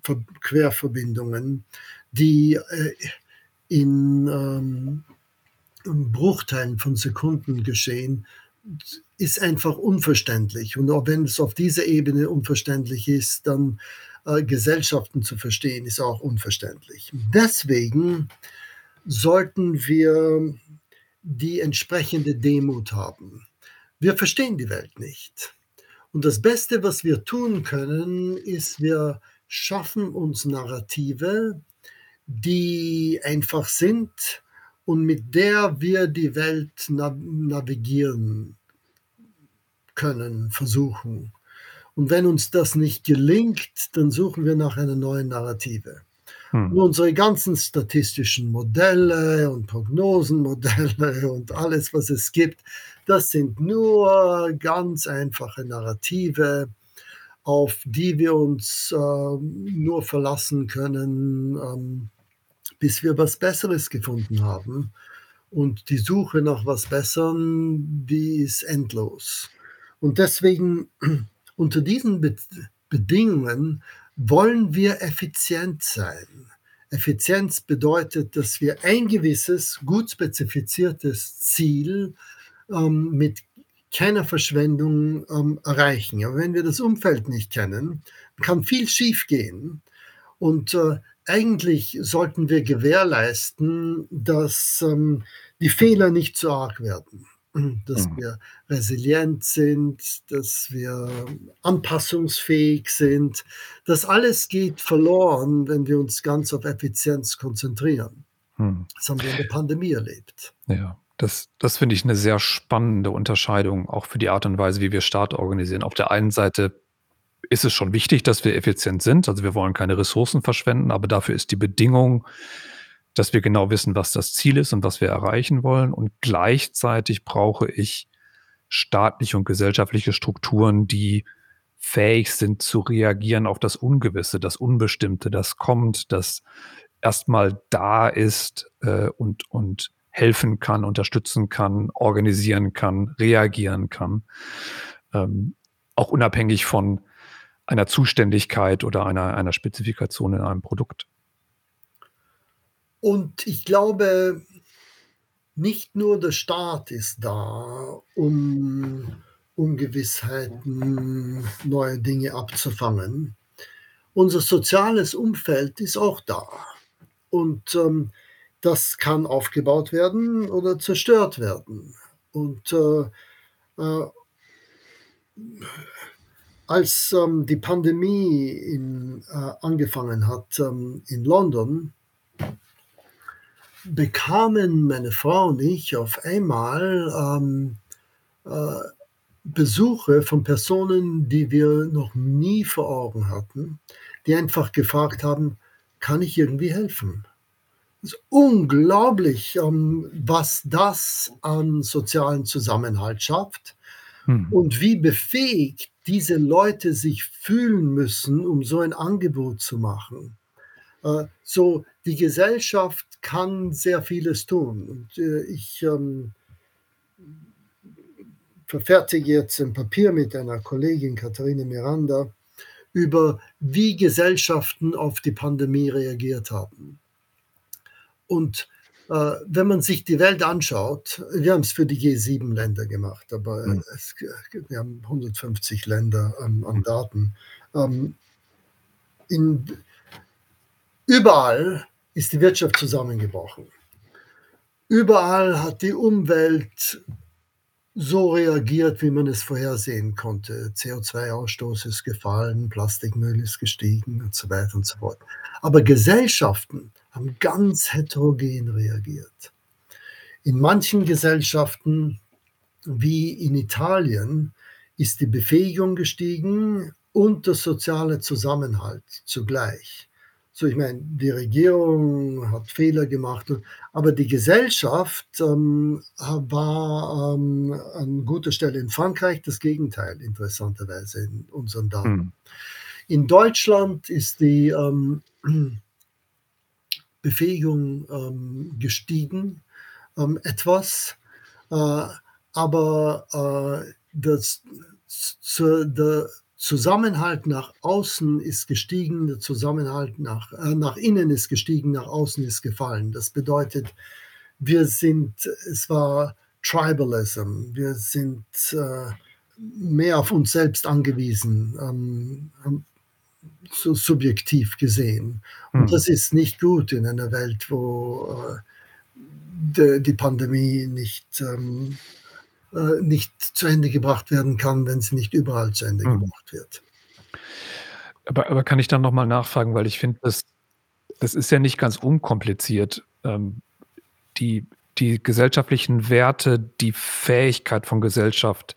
äh, Querverbindungen, die äh, in ähm, Bruchteilen von Sekunden geschehen ist einfach unverständlich. Und auch wenn es auf dieser Ebene unverständlich ist, dann äh, Gesellschaften zu verstehen, ist auch unverständlich. Deswegen sollten wir die entsprechende Demut haben. Wir verstehen die Welt nicht. Und das Beste, was wir tun können, ist, wir schaffen uns Narrative, die einfach sind und mit der wir die Welt navigieren können, versuchen. Und wenn uns das nicht gelingt, dann suchen wir nach einer neuen Narrative. Hm. Und unsere ganzen statistischen Modelle und Prognosenmodelle und alles, was es gibt, das sind nur ganz einfache Narrative, auf die wir uns äh, nur verlassen können, ähm, bis wir was Besseres gefunden haben. Und die Suche nach was Besserem, die ist endlos. Und deswegen unter diesen Be Bedingungen wollen wir effizient sein. Effizienz bedeutet, dass wir ein gewisses, gut spezifiziertes Ziel ähm, mit keiner Verschwendung ähm, erreichen. Aber wenn wir das Umfeld nicht kennen, kann viel schiefgehen. Und äh, eigentlich sollten wir gewährleisten, dass ähm, die Fehler nicht zu arg werden dass mhm. wir resilient sind, dass wir anpassungsfähig sind. Das alles geht verloren, wenn wir uns ganz auf Effizienz konzentrieren. Mhm. Das haben wir in der Pandemie erlebt. Ja. Das, das finde ich eine sehr spannende Unterscheidung, auch für die Art und Weise, wie wir Staat organisieren. Auf der einen Seite ist es schon wichtig, dass wir effizient sind. Also wir wollen keine Ressourcen verschwenden, aber dafür ist die Bedingung, dass wir genau wissen, was das Ziel ist und was wir erreichen wollen. Und gleichzeitig brauche ich staatliche und gesellschaftliche Strukturen, die fähig sind zu reagieren auf das Ungewisse, das Unbestimmte, das kommt, das erstmal da ist äh, und, und helfen kann, unterstützen kann, organisieren kann, reagieren kann. Ähm, auch unabhängig von einer Zuständigkeit oder einer, einer Spezifikation in einem Produkt. Und ich glaube, nicht nur der Staat ist da, um Ungewissheiten, neue Dinge abzufangen. Unser soziales Umfeld ist auch da. und, ähm, das kann aufgebaut werden oder zerstört werden. Und, äh, äh als, ähm, die Pandemie in äh, angefangen hat, ähm, in London bekamen meine Frau und ich auf einmal, ähm, äh, Besuche von Personen, die wir noch nie vor Augen hatten, die einfach gefragt haben: „Kann ich irgendwie helfen?“ Es ist unglaublich, ähm, was das an sozialen Zusammenhalt schafft Mhm. und wie befähigt diese Leute sich fühlen müssen, um so ein Angebot zu machen. Äh, so, die Gesellschaft kann sehr vieles tun und, äh, ich, ähm verfertige jetzt ein Papier mit einer Kollegin, Katharina Miranda, über wie Gesellschaften auf die Pandemie reagiert haben. Und, wenn man sich die Welt anschaut wir haben's für die G7-Länder gemacht, aber Mhm. es wir haben 150 Länder an an Daten. Ähm in überall ist die Wirtschaft zusammengebrochen. Überall hat die Umwelt so reagiert, wie man es vorhersehen konnte. CO2-Ausstoß ist gefallen, Plastikmüll ist gestiegen und so weiter und so fort. Aber Gesellschaften haben ganz heterogen reagiert. In manchen Gesellschaften, wie in Italien, ist die Befähigung gestiegen und der soziale Zusammenhalt zugleich. So, ich meine, die Regierung hat Fehler gemacht aber die Gesellschaft, ähm, war, ähm, an guter Stelle. In Frankreich das Gegenteil interessanterweise in unseren Daten. Mhm. In Deutschland ist die, ähm, Befähigung, ähm, gestiegen, ähm, etwas, äh, aber, äh, das z zur der Zusammenhalt nach außen ist gestiegen, der Zusammenhalt nach äh, nach innen ist gestiegen, nach außen ist gefallen. Das bedeutet, wir sind es war Tribalism. Wir sind, äh, mehr auf uns selbst angewiesen, ähm, so subjektiv gesehen. Und Mhm. das ist nicht gut in einer Welt, wo, äh, de die Pandemie nicht, ähm, äh, nicht zu Ende gebracht werden kann, wenn sie nicht überall zu Ende Mhm. gebracht wird. Aber aber kann ich dann noch mal nachfragen, weil ich finde, das das ist ja nicht ganz unkompliziert. Ähm, die die gesellschaftlichen Werte, die Fähigkeit von Gesellschaft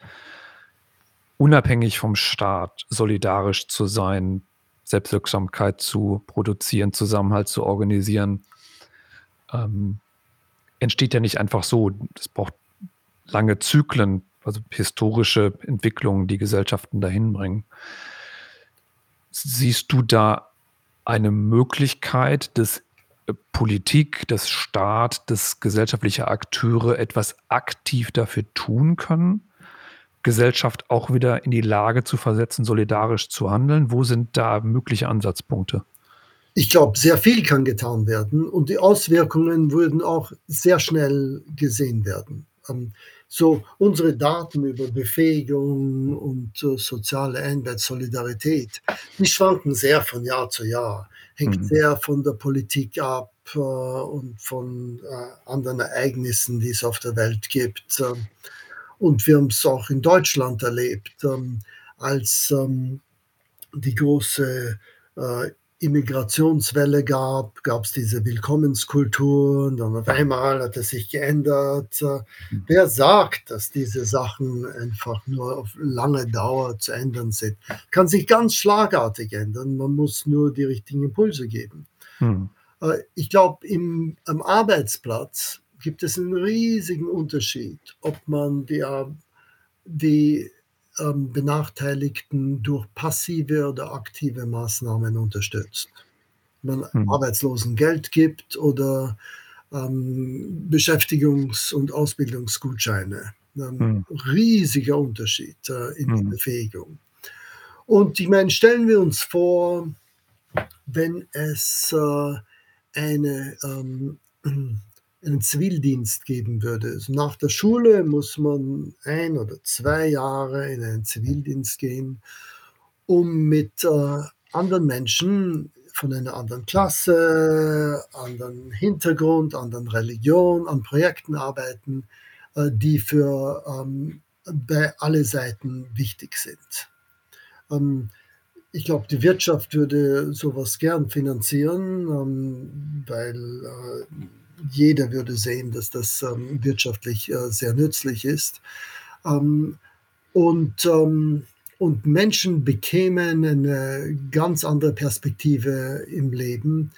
unabhängig vom Staat solidarisch zu sein, Selbstwirksamkeit zu produzieren, Zusammenhalt zu organisieren, ähm, entsteht ja nicht einfach so. Das braucht lange Zyklen, also historische Entwicklungen, die Gesellschaften dahin bringen. Siehst du da eine Möglichkeit, dass, äh, Politik, dass Staat, dass gesellschaftliche Akteure etwas aktiv dafür tun können, Gesellschaft auch wieder in die Lage zu versetzen, solidarisch zu handeln? Wo sind da mögliche Ansatzpunkte? Ich glaube, sehr viel kann getan werden und die Auswirkungen würden auch sehr schnell gesehen werden. Ähm, so unsere Daten über Befähigung und, äh, soziale Einheit, Solidarität, die schwanken sehr von Jahr zu Jahr. Hängt Mhm. sehr von der Politik ab, äh, und von, äh, anderen Ereignissen, die es auf der Welt gibt. Und wir haben's auch in Deutschland erlebt, ähm, als, ähm, die große, äh, Immigrationswelle gab, gab's diese Willkommenskultur und dann auf einmal hat es sich geändert. Äh, wer sagt, dass diese Sachen einfach nur auf lange Dauer zu ändern sind? Kann sich ganz schlagartig ändern. Man muss nur die richtigen Impulse geben. Mhm. Äh, ich glaube, am Arbeitsplatz gibt es 'n riesigen Unterschied, ob man die, ähm die, ähm, Benachteiligten durch passive oder aktive Maßnahmen unterstützt. Man Mhm. Arbeitslosengeld gibt oder, ähm, Beschäftigungs und Ausbildungsgutscheine. Ähm, Mhm. riesiger Unterschied, äh, in der Mhm. Befähigung. Und ich meine, stellen wir uns vor, wenn es, äh, eine, ähm, einen Zivildienst geben würde. Also, nach der Schule muss man 1 oder 2 Jahre in einen Zivildienst gehen, um mit, äh, anderen Menschen von einer anderen Klasse, anderen Hintergrund, anderen Religion an Projekten arbeiten, äh, die für ähm, bei alle Seiten wichtig sind. Ähm, ich glaube, die Wirtschaft würde sowas gern finanzieren, ähm, weil äh, jeder würde sehen, dass das ähm, wirtschaftlich äh, sehr nützlich ist. Ähm, und, ähm, und Menschen bekämen eine ganz andere Perspektive im Leben,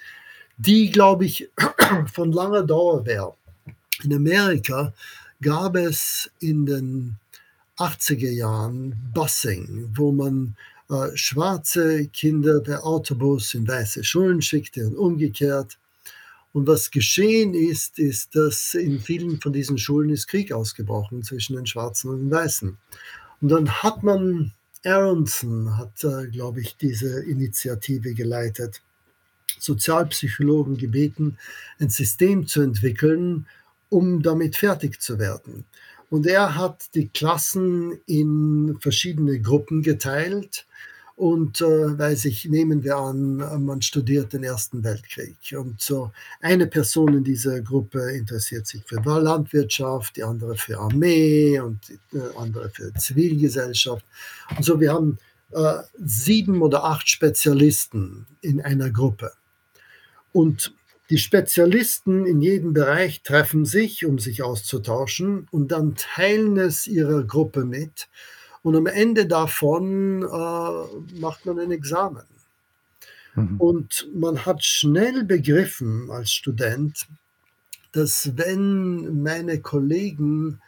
die, glaube ich, von langer Dauer wäre. In Amerika gab es in den 80er Jahren Busing, wo man äh, schwarze Kinder per Autobus in weiße Schulen schickte und umgekehrt. Und was geschehen ist, ist, dass in vielen von diesen Schulen ist Krieg ausgebrochen zwischen den Schwarzen und den Weißen. Und dann hat man, Aronson hat, äh, glaube ich, diese Initiative geleitet, Sozialpsychologen gebeten, ein System zu entwickeln, um damit fertig zu werden. Und er hat die Klassen in verschiedene Gruppen geteilt. Und äh, weiß ich, nehmen wir an, man studiert den Ersten Weltkrieg. Und so eine Person in dieser Gruppe interessiert sich für Landwirtschaft, die andere für Armee und die äh, andere für Zivilgesellschaft. Und so, wir haben äh, sieben oder acht Spezialisten in einer Gruppe. Und die Spezialisten in jedem Bereich treffen sich, um sich auszutauschen und dann teilen es ihrer Gruppe mit. Und am Ende davon äh, macht man ein Examen. Mhm. Und man hat schnell begriffen als Student, dass wenn meine Kollegen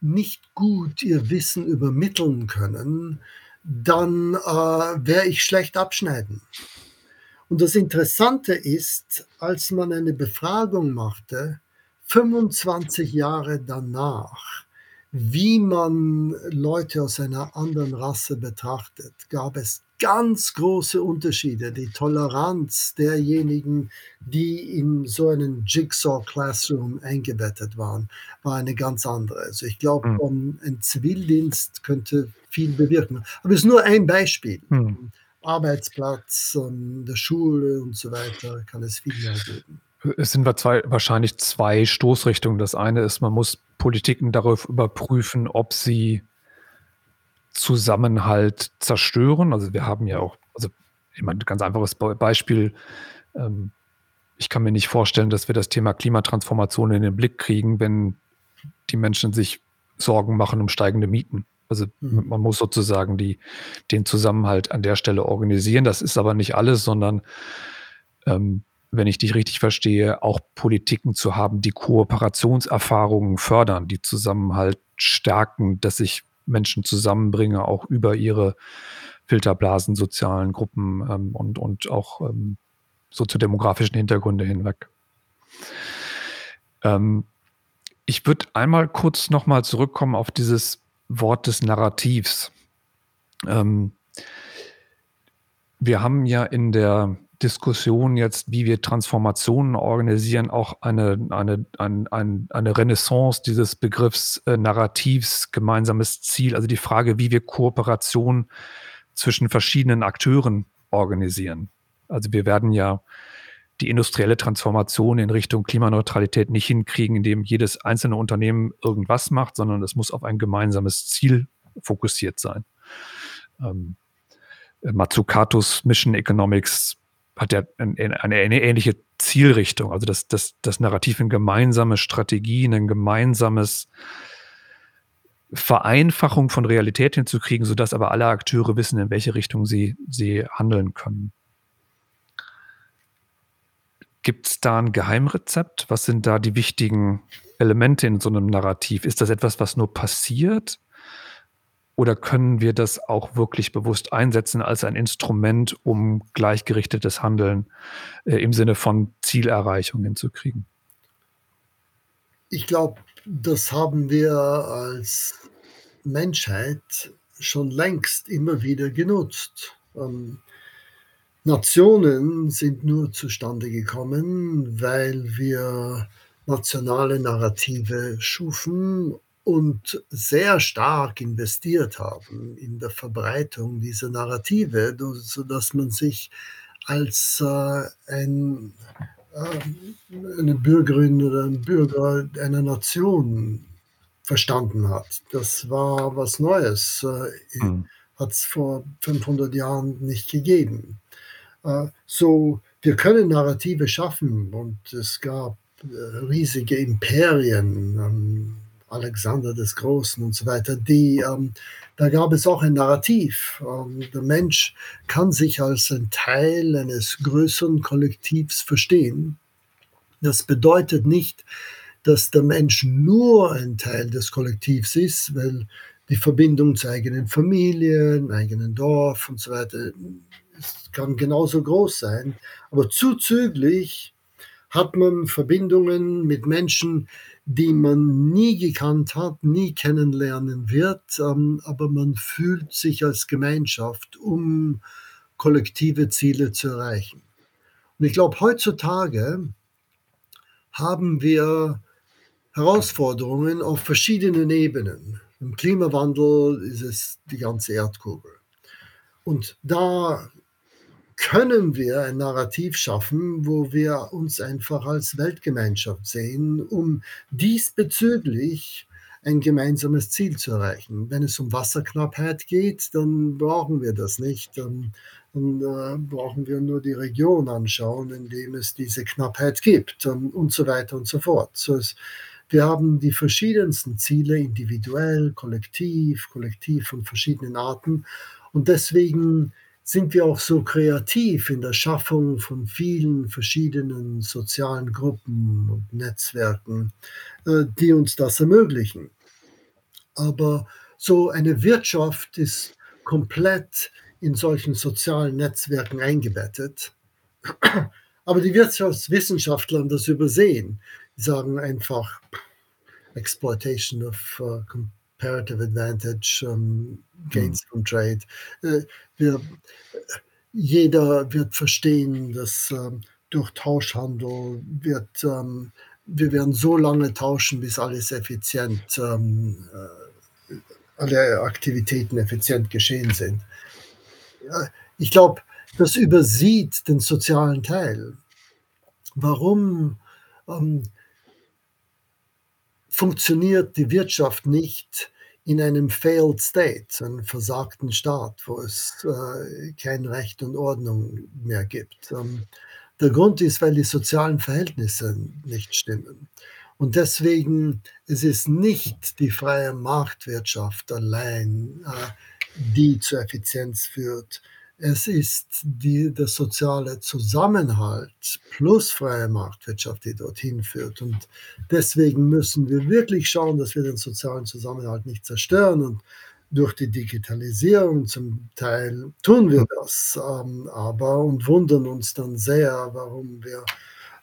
nicht gut ihr Wissen übermitteln können, dann äh, werde ich schlecht abschneiden. Und das Interessante ist, als man eine Befragung machte, 25 Jahre danach, wie man Leute aus einer anderen Rasse betrachtet, gab es ganz große Unterschiede. Die Toleranz derjenigen, die in so einen Jigsaw Classroom eingebettet waren, war eine ganz andere. Also ich glaube, mhm. ein Zivildienst könnte viel bewirken. Aber es ist nur ein Beispiel. Mhm. Arbeitsplatz, ähm, der Schule und so weiter kann es viel mehr geben. Es sind zwei, wahrscheinlich zwei Stoßrichtungen. Das eine ist, man muss Politiken darauf überprüfen, ob sie Zusammenhalt zerstören. Also wir haben ja auch, also ich meine, ganz einfaches Beispiel. Ähm, ich kann mir nicht vorstellen, dass wir das Thema Klimatransformation in den Blick kriegen, wenn die Menschen sich Sorgen machen um steigende Mieten. Also mhm. man muss sozusagen die, den Zusammenhalt an der Stelle organisieren. Das ist aber nicht alles, sondern ähm, wenn ich dich richtig verstehe, auch Politiken zu haben, die Kooperationserfahrungen fördern, die Zusammenhalt stärken, dass ich Menschen zusammenbringe, auch über ihre Filterblasen, sozialen Gruppen ähm, und, und auch ähm, soziodemografischen Hintergründe hinweg. Ähm, ich würde einmal kurz nochmal zurückkommen auf dieses Wort des Narrativs. Ähm, wir haben ja in der Diskussion jetzt, wie wir Transformationen organisieren, auch eine, eine, eine, eine Renaissance dieses Begriffs äh, Narrativs, gemeinsames Ziel, also die Frage, wie wir Kooperation zwischen verschiedenen Akteuren organisieren. Also wir werden ja die industrielle Transformation in Richtung Klimaneutralität nicht hinkriegen, indem jedes einzelne Unternehmen irgendwas macht, sondern es muss auf ein gemeinsames Ziel fokussiert sein. Ähm, Matsukatos Mission Economics hat ja eine, eine ähnliche Zielrichtung, also das, das, das Narrativ in gemeinsame Strategien, ein gemeinsames Vereinfachung von Realität hinzukriegen, sodass aber alle Akteure wissen, in welche Richtung sie, sie handeln können. Gibt es da ein Geheimrezept? Was sind da die wichtigen Elemente in so einem Narrativ? Ist das etwas, was nur passiert? Oder können wir das auch wirklich bewusst einsetzen als ein Instrument, um gleichgerichtetes Handeln äh, im Sinne von Zielerreichung hinzukriegen? Ich glaube, das haben wir als Menschheit schon längst immer wieder genutzt. Ähm, Nationen sind nur zustande gekommen, weil wir nationale Narrative schufen und sehr stark investiert haben in der Verbreitung dieser Narrative, sodass man sich als äh, ein, äh, eine Bürgerin oder ein Bürger einer Nation verstanden hat. Das war was Neues. Äh, Mhm. Hat es vor 500 Jahren nicht gegeben. Äh, so, wir können Narrative schaffen und es gab äh, riesige Imperien, ähm, Alexander des Großen und so weiter, die, ähm, da gab es auch ein Narrativ. Ähm, der Mensch kann sich als ein Teil eines größeren Kollektivs verstehen. Das bedeutet nicht, dass der Mensch nur ein Teil des Kollektivs ist, weil die Verbindung zur eigenen Familie, einem eigenen Dorf und so weiter, kann genauso groß sein. Aber zuzüglich hat man Verbindungen mit Menschen, die man nie gekannt hat, nie kennenlernen wird, ähm, aber man fühlt sich als Gemeinschaft, um kollektive Ziele zu erreichen. Und ich glaube, heutzutage haben wir Herausforderungen auf verschiedenen Ebenen. Im Klimawandel ist es die ganze Erdkugel. Und da können wir ein Narrativ schaffen, wo wir uns einfach als Weltgemeinschaft sehen, um diesbezüglich ein gemeinsames Ziel zu erreichen. Wenn es um Wasserknappheit geht, dann brauchen wir das nicht. Dann, dann äh, brauchen wir nur die Region anschauen, in dem es diese Knappheit gibt und, und so weiter und so fort. So es, wir haben die verschiedensten Ziele, individuell, kollektiv, kollektiv von verschiedenen Arten. Und deswegen sind wir auch so kreativ in der Schaffung von vielen verschiedenen sozialen Gruppen und Netzwerken, äh, die uns das ermöglichen. Aber so eine Wirtschaft ist komplett in solchen sozialen Netzwerken eingebettet. Aber die Wirtschaftswissenschaftler haben das übersehen. Die sagen einfach Exploitation of uh, comparative advantage, um, gains Mhm. from trade. Äh, wir, jeder wird verstehen, dass ähm, durch Tauschhandel wird, ähm, wir werden so lange tauschen, bis alles effizient, ähm, äh, alle Aktivitäten effizient geschehen sind. Ja, ich glaube, das übersieht den sozialen Teil. Warum ähm, funktioniert die Wirtschaft nicht in einem failed state, einem versagten Staat, wo es äh, kein Recht und Ordnung mehr gibt. Ähm, der Grund ist, weil die sozialen Verhältnisse nicht stimmen. Und deswegen es ist nicht die freie Marktwirtschaft allein, äh, die zur Effizienz führt. Es ist die, der soziale Zusammenhalt plus freie Marktwirtschaft, die dorthin führt. Und deswegen müssen wir wirklich schauen, dass wir den sozialen Zusammenhalt nicht zerstören. Und durch die Digitalisierung zum Teil tun wir das, ähm, aber und wundern uns dann sehr, warum wir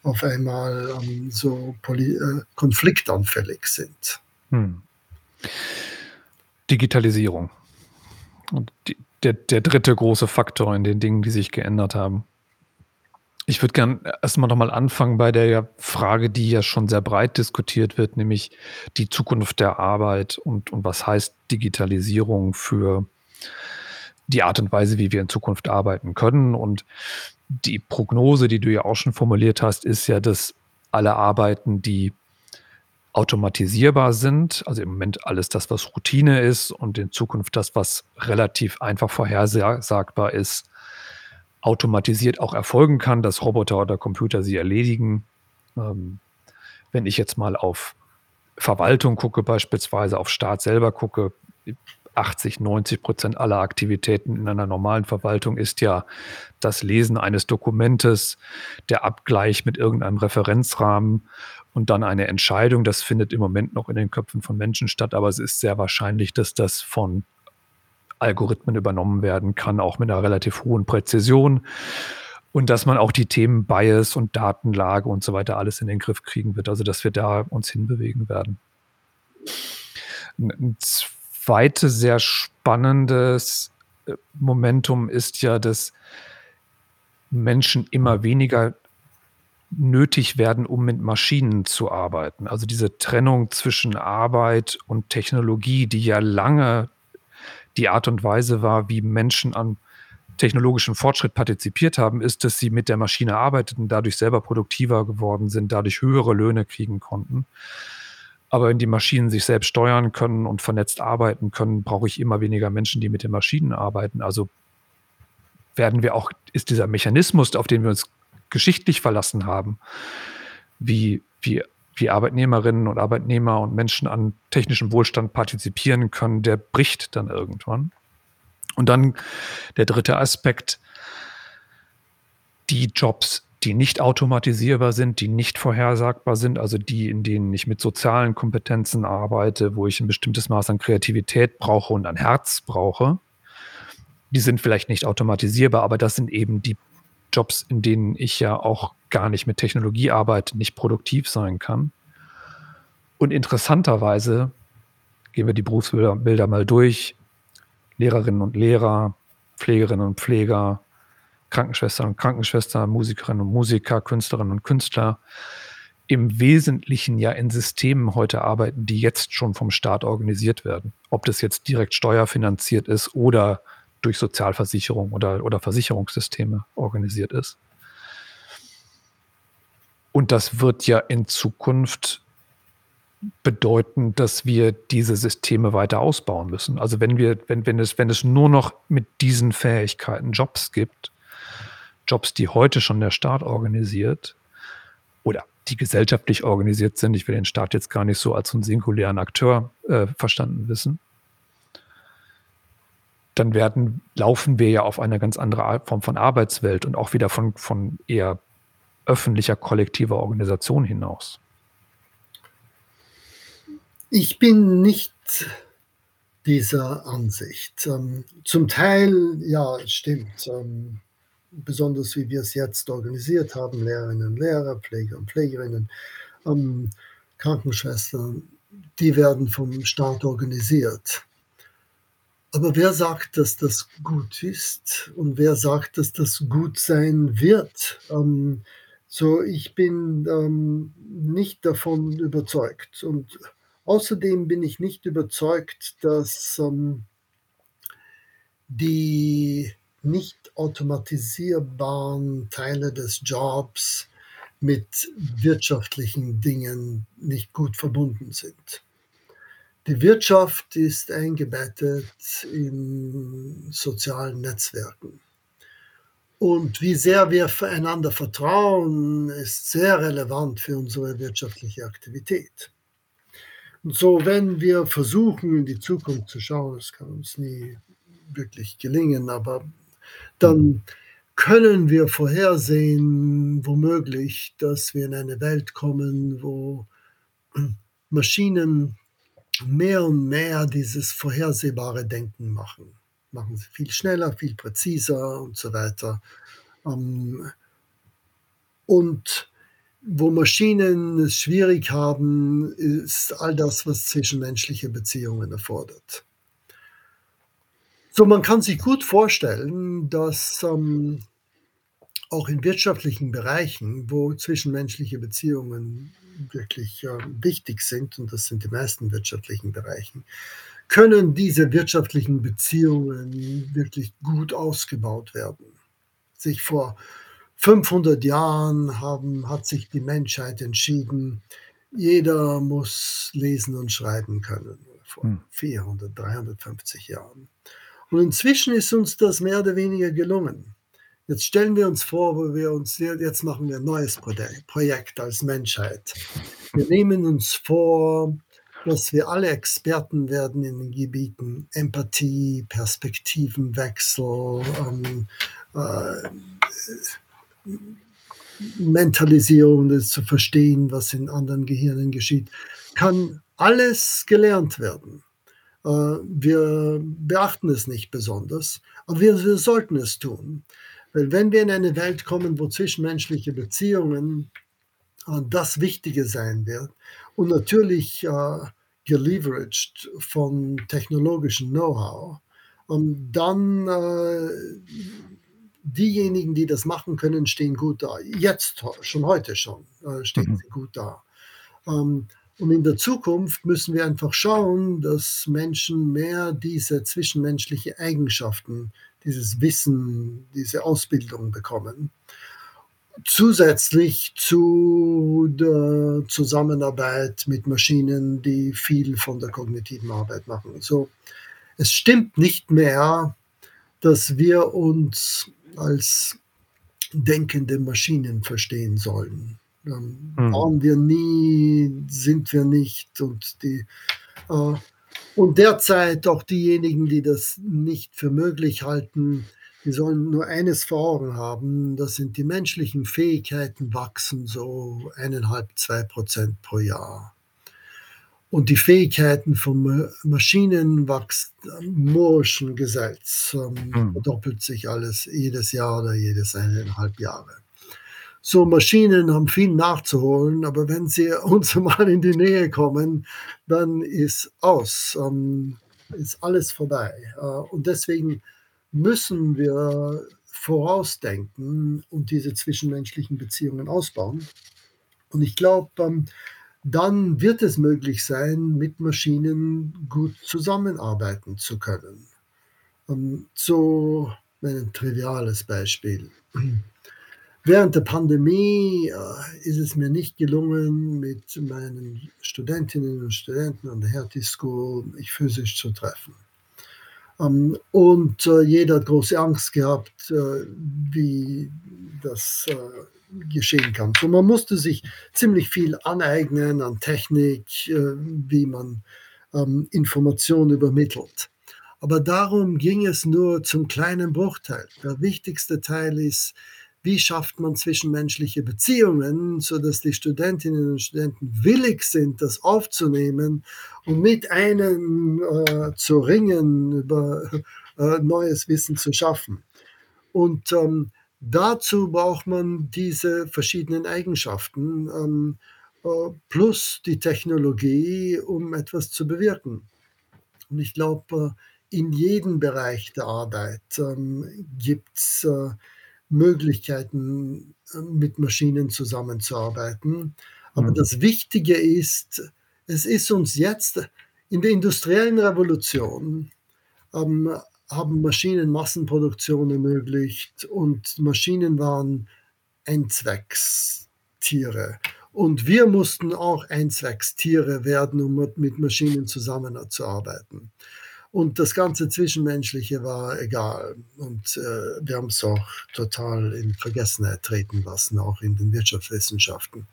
auf einmal ähm, so poli äh, konfliktanfällig sind. Hm. Digitalisierung. Und die, der, der dritte große Faktor in den Dingen, die sich geändert haben. Ich würde gern erstmal noch mal anfangen bei der Frage, die ja schon sehr breit diskutiert wird, nämlich die Zukunft der Arbeit und, und was heißt Digitalisierung für die Art und Weise, wie wir in Zukunft arbeiten können. Und die Prognose, die du ja auch schon formuliert hast, ist ja, dass alle Arbeiten, die automatisierbar sind, also im Moment alles das, was Routine ist und in Zukunft das, was relativ einfach vorhersagbar ist, automatisiert auch erfolgen kann, dass Roboter oder Computer sie erledigen. Ähm, wenn ich jetzt mal auf Verwaltung gucke, beispielsweise auf Staat selber gucke, 80, 90 Prozent aller Aktivitäten in einer normalen Verwaltung ist ja das Lesen eines Dokumentes, der Abgleich mit irgendeinem Referenzrahmen und dann eine Entscheidung. Das findet im Moment noch in den Köpfen von Menschen statt, aber es ist sehr wahrscheinlich, dass das von Algorithmen übernommen werden kann, auch mit einer relativ hohen Präzision. Und dass man auch die Themen Bias und Datenlage und so weiter alles in den Griff kriegen wird. Also dass wir da uns hinbewegen werden. Ein zweites sehr spannendes äh, Momentum ist ja, dass Menschen immer weniger nötig werden, um mit Maschinen zu arbeiten. Also diese Trennung zwischen Arbeit und Technologie, die ja lange die Art und Weise war, wie Menschen an technologischen Fortschritt partizipiert haben, ist, dass sie mit der Maschine arbeiteten, dadurch selber produktiver geworden sind, dadurch höhere Löhne kriegen konnten. Aber wenn die Maschinen sich selbst steuern können und vernetzt arbeiten können, brauche ich immer weniger Menschen, die mit den Maschinen arbeiten. Also werden wir auch, ist dieser Mechanismus, auf den wir uns geschichtlich verlassen haben, wie, wie, wie Arbeitnehmerinnen und Arbeitnehmer und Menschen an technischem Wohlstand partizipieren können, der bricht dann irgendwann. Und dann der dritte Aspekt, die Jobs, die nicht automatisierbar sind, die nicht vorhersagbar sind, also die, in denen ich mit sozialen Kompetenzen arbeite, wo ich ein bestimmtes Maß an Kreativität brauche und an Herz brauche, die sind vielleicht nicht automatisierbar, aber das sind eben die Jobs, in denen ich ja auch gar nicht mit Technologie arbeite, nicht produktiv sein kann. Und interessanterweise gehen wir die Berufsbilder mal durch. Lehrerinnen und Lehrer, Pflegerinnen und Pfleger, Krankenschwestern und Krankenschwestern, Musikerinnen und Musiker, Künstlerinnen und Künstler im Wesentlichen ja in Systemen heute arbeiten, die jetzt schon vom Staat organisiert werden. Ob das jetzt direkt steuerfinanziert ist oder durch Sozialversicherung oder, oder Versicherungssysteme organisiert ist. Und das wird ja in Zukunft bedeuten, dass wir diese Systeme weiter ausbauen müssen. Also wenn wir, wenn, wenn es, wenn es nur noch mit diesen Fähigkeiten Jobs gibt, Jobs, die heute schon der Staat organisiert oder die gesellschaftlich organisiert sind, ich will den Staat jetzt gar nicht so als einen singulären Akteur äh, verstanden wissen, dann werden, laufen wir ja auf eine ganz andere Form von Arbeitswelt und auch wieder von, von eher öffentlicher, kollektiver Organisation hinaus. Ich bin nicht dieser Ansicht. Ähm, zum Teil, ja, stimmt. Besonders wie wir es jetzt organisiert haben, Lehrerinnen und Lehrer, Pfleger und Pflegerinnen, ähm, Krankenschwestern, die werden vom Staat organisiert. Aber wer sagt, dass das gut ist und wer sagt, dass das gut sein wird? Ähm, so, ich bin ähm, nicht davon überzeugt. Und außerdem bin ich nicht überzeugt, dass ähm, die nicht automatisierbaren Teile des Jobs mit wirtschaftlichen Dingen nicht gut verbunden sind. Die Wirtschaft ist eingebettet in sozialen Netzwerken. Und wie sehr wir einander vertrauen, ist sehr relevant für unsere wirtschaftliche Aktivität. Und so, wenn wir versuchen, in die Zukunft zu schauen, das kann uns nie wirklich gelingen, aber dann können wir vorhersehen, womöglich, dass wir in eine Welt kommen, wo Maschinen mehr und mehr dieses vorhersehbare Denken machen. Machen sie viel schneller, viel präziser und so weiter. Ähm, und wo Maschinen es schwierig haben, ist all das, was zwischenmenschliche Beziehungen erfordert. So, man kann sich gut vorstellen, dass ähm, auch in wirtschaftlichen Bereichen, wo zwischenmenschliche Beziehungen wirklich äh, wichtig sind, und das sind die meisten wirtschaftlichen Bereichen, können diese wirtschaftlichen Beziehungen wirklich gut ausgebaut werden. Sich vor 500 Jahren haben, hat sich die Menschheit entschieden, jeder muss lesen und schreiben können. Vor 400, hm. 350 Jahren. Und inzwischen ist uns das mehr oder weniger gelungen. Jetzt stellen wir uns vor, wo wir uns, jetzt machen wir ein neues Projekt als Menschheit. Wir nehmen uns vor, dass wir alle Experten werden in den Gebieten Empathie, Perspektivenwechsel, ähm, äh, Mentalisierung, das zu verstehen, was in anderen Gehirnen geschieht, kann alles gelernt werden. Äh, wir beachten es nicht besonders, aber wir, wir sollten es tun. Weil wenn wir in eine Welt kommen, wo zwischenmenschliche Beziehungen äh, das Wichtige sein wird und natürlich äh, geleveraged von technologischem Know-how, ähm, dann äh, diejenigen, die das machen können, stehen gut da. Jetzt, schon heute schon, äh, stehen mhm. sie gut da. Ähm, und in der Zukunft müssen wir einfach schauen, dass Menschen mehr diese zwischenmenschlichen Eigenschaften dieses Wissen, diese Ausbildung bekommen. Zusätzlich zu der Zusammenarbeit mit Maschinen, die viel von der kognitiven Arbeit machen. So, es stimmt nicht mehr, dass wir uns als denkende Maschinen verstehen sollen. Ähm, mhm. Waren wir nie, sind wir nicht und die äh, und derzeit auch diejenigen, die das nicht für möglich halten, die sollen nur eines vor Augen haben, das sind die menschlichen Fähigkeiten wachsen so eineinhalb, zwei Prozent pro Jahr. Und die Fähigkeiten von Maschinen wachsen Mooreschen Gesetz, ähm, mhm. verdoppelt sich alles jedes Jahr oder jedes eineinhalb Jahre. So Maschinen haben viel nachzuholen, aber wenn sie uns mal in die Nähe kommen, dann ist aus, ähm, ist alles vorbei. Äh, und deswegen müssen wir vorausdenken und diese zwischenmenschlichen Beziehungen ausbauen. Und ich glaube, ähm, dann wird es möglich sein, mit Maschinen gut zusammenarbeiten zu können. Ähm, so ein triviales Beispiel. Während der Pandemie äh, ist es mir nicht gelungen, mit meinen Studentinnen und Studenten an der Hertie School mich physisch zu treffen. Ähm, und äh, jeder hat große Angst gehabt, äh, wie das äh, geschehen kann. So, man musste sich ziemlich viel aneignen an Technik, äh, wie man ähm, Informationen übermittelt. Aber darum ging es nur zum kleinen Bruchteil. Der wichtigste Teil ist, wie schafft man zwischenmenschliche Beziehungen, sodass die Studentinnen und Studenten willig sind, das aufzunehmen und mit einem äh, zu ringen, über äh, neues Wissen zu schaffen. Und ähm, dazu braucht man diese verschiedenen Eigenschaften ähm, äh, plus die Technologie, um etwas zu bewirken. Und ich glaube, äh, in jedem Bereich der Arbeit ähm, gibt es äh, Möglichkeiten, äh, mit Maschinen zusammenzuarbeiten. Aber mhm. das Wichtige ist, es ist uns jetzt in der industriellen Revolution ähm, haben Maschinen Massenproduktion ermöglicht und Maschinen waren Einzweckstiere. Und wir mussten auch Einzweckstiere werden, um mit Maschinen zusammenzuarbeiten. Und das ganze Zwischenmenschliche war egal. Und äh, wir haben es auch total in Vergessenheit treten lassen, auch in den Wirtschaftswissenschaften.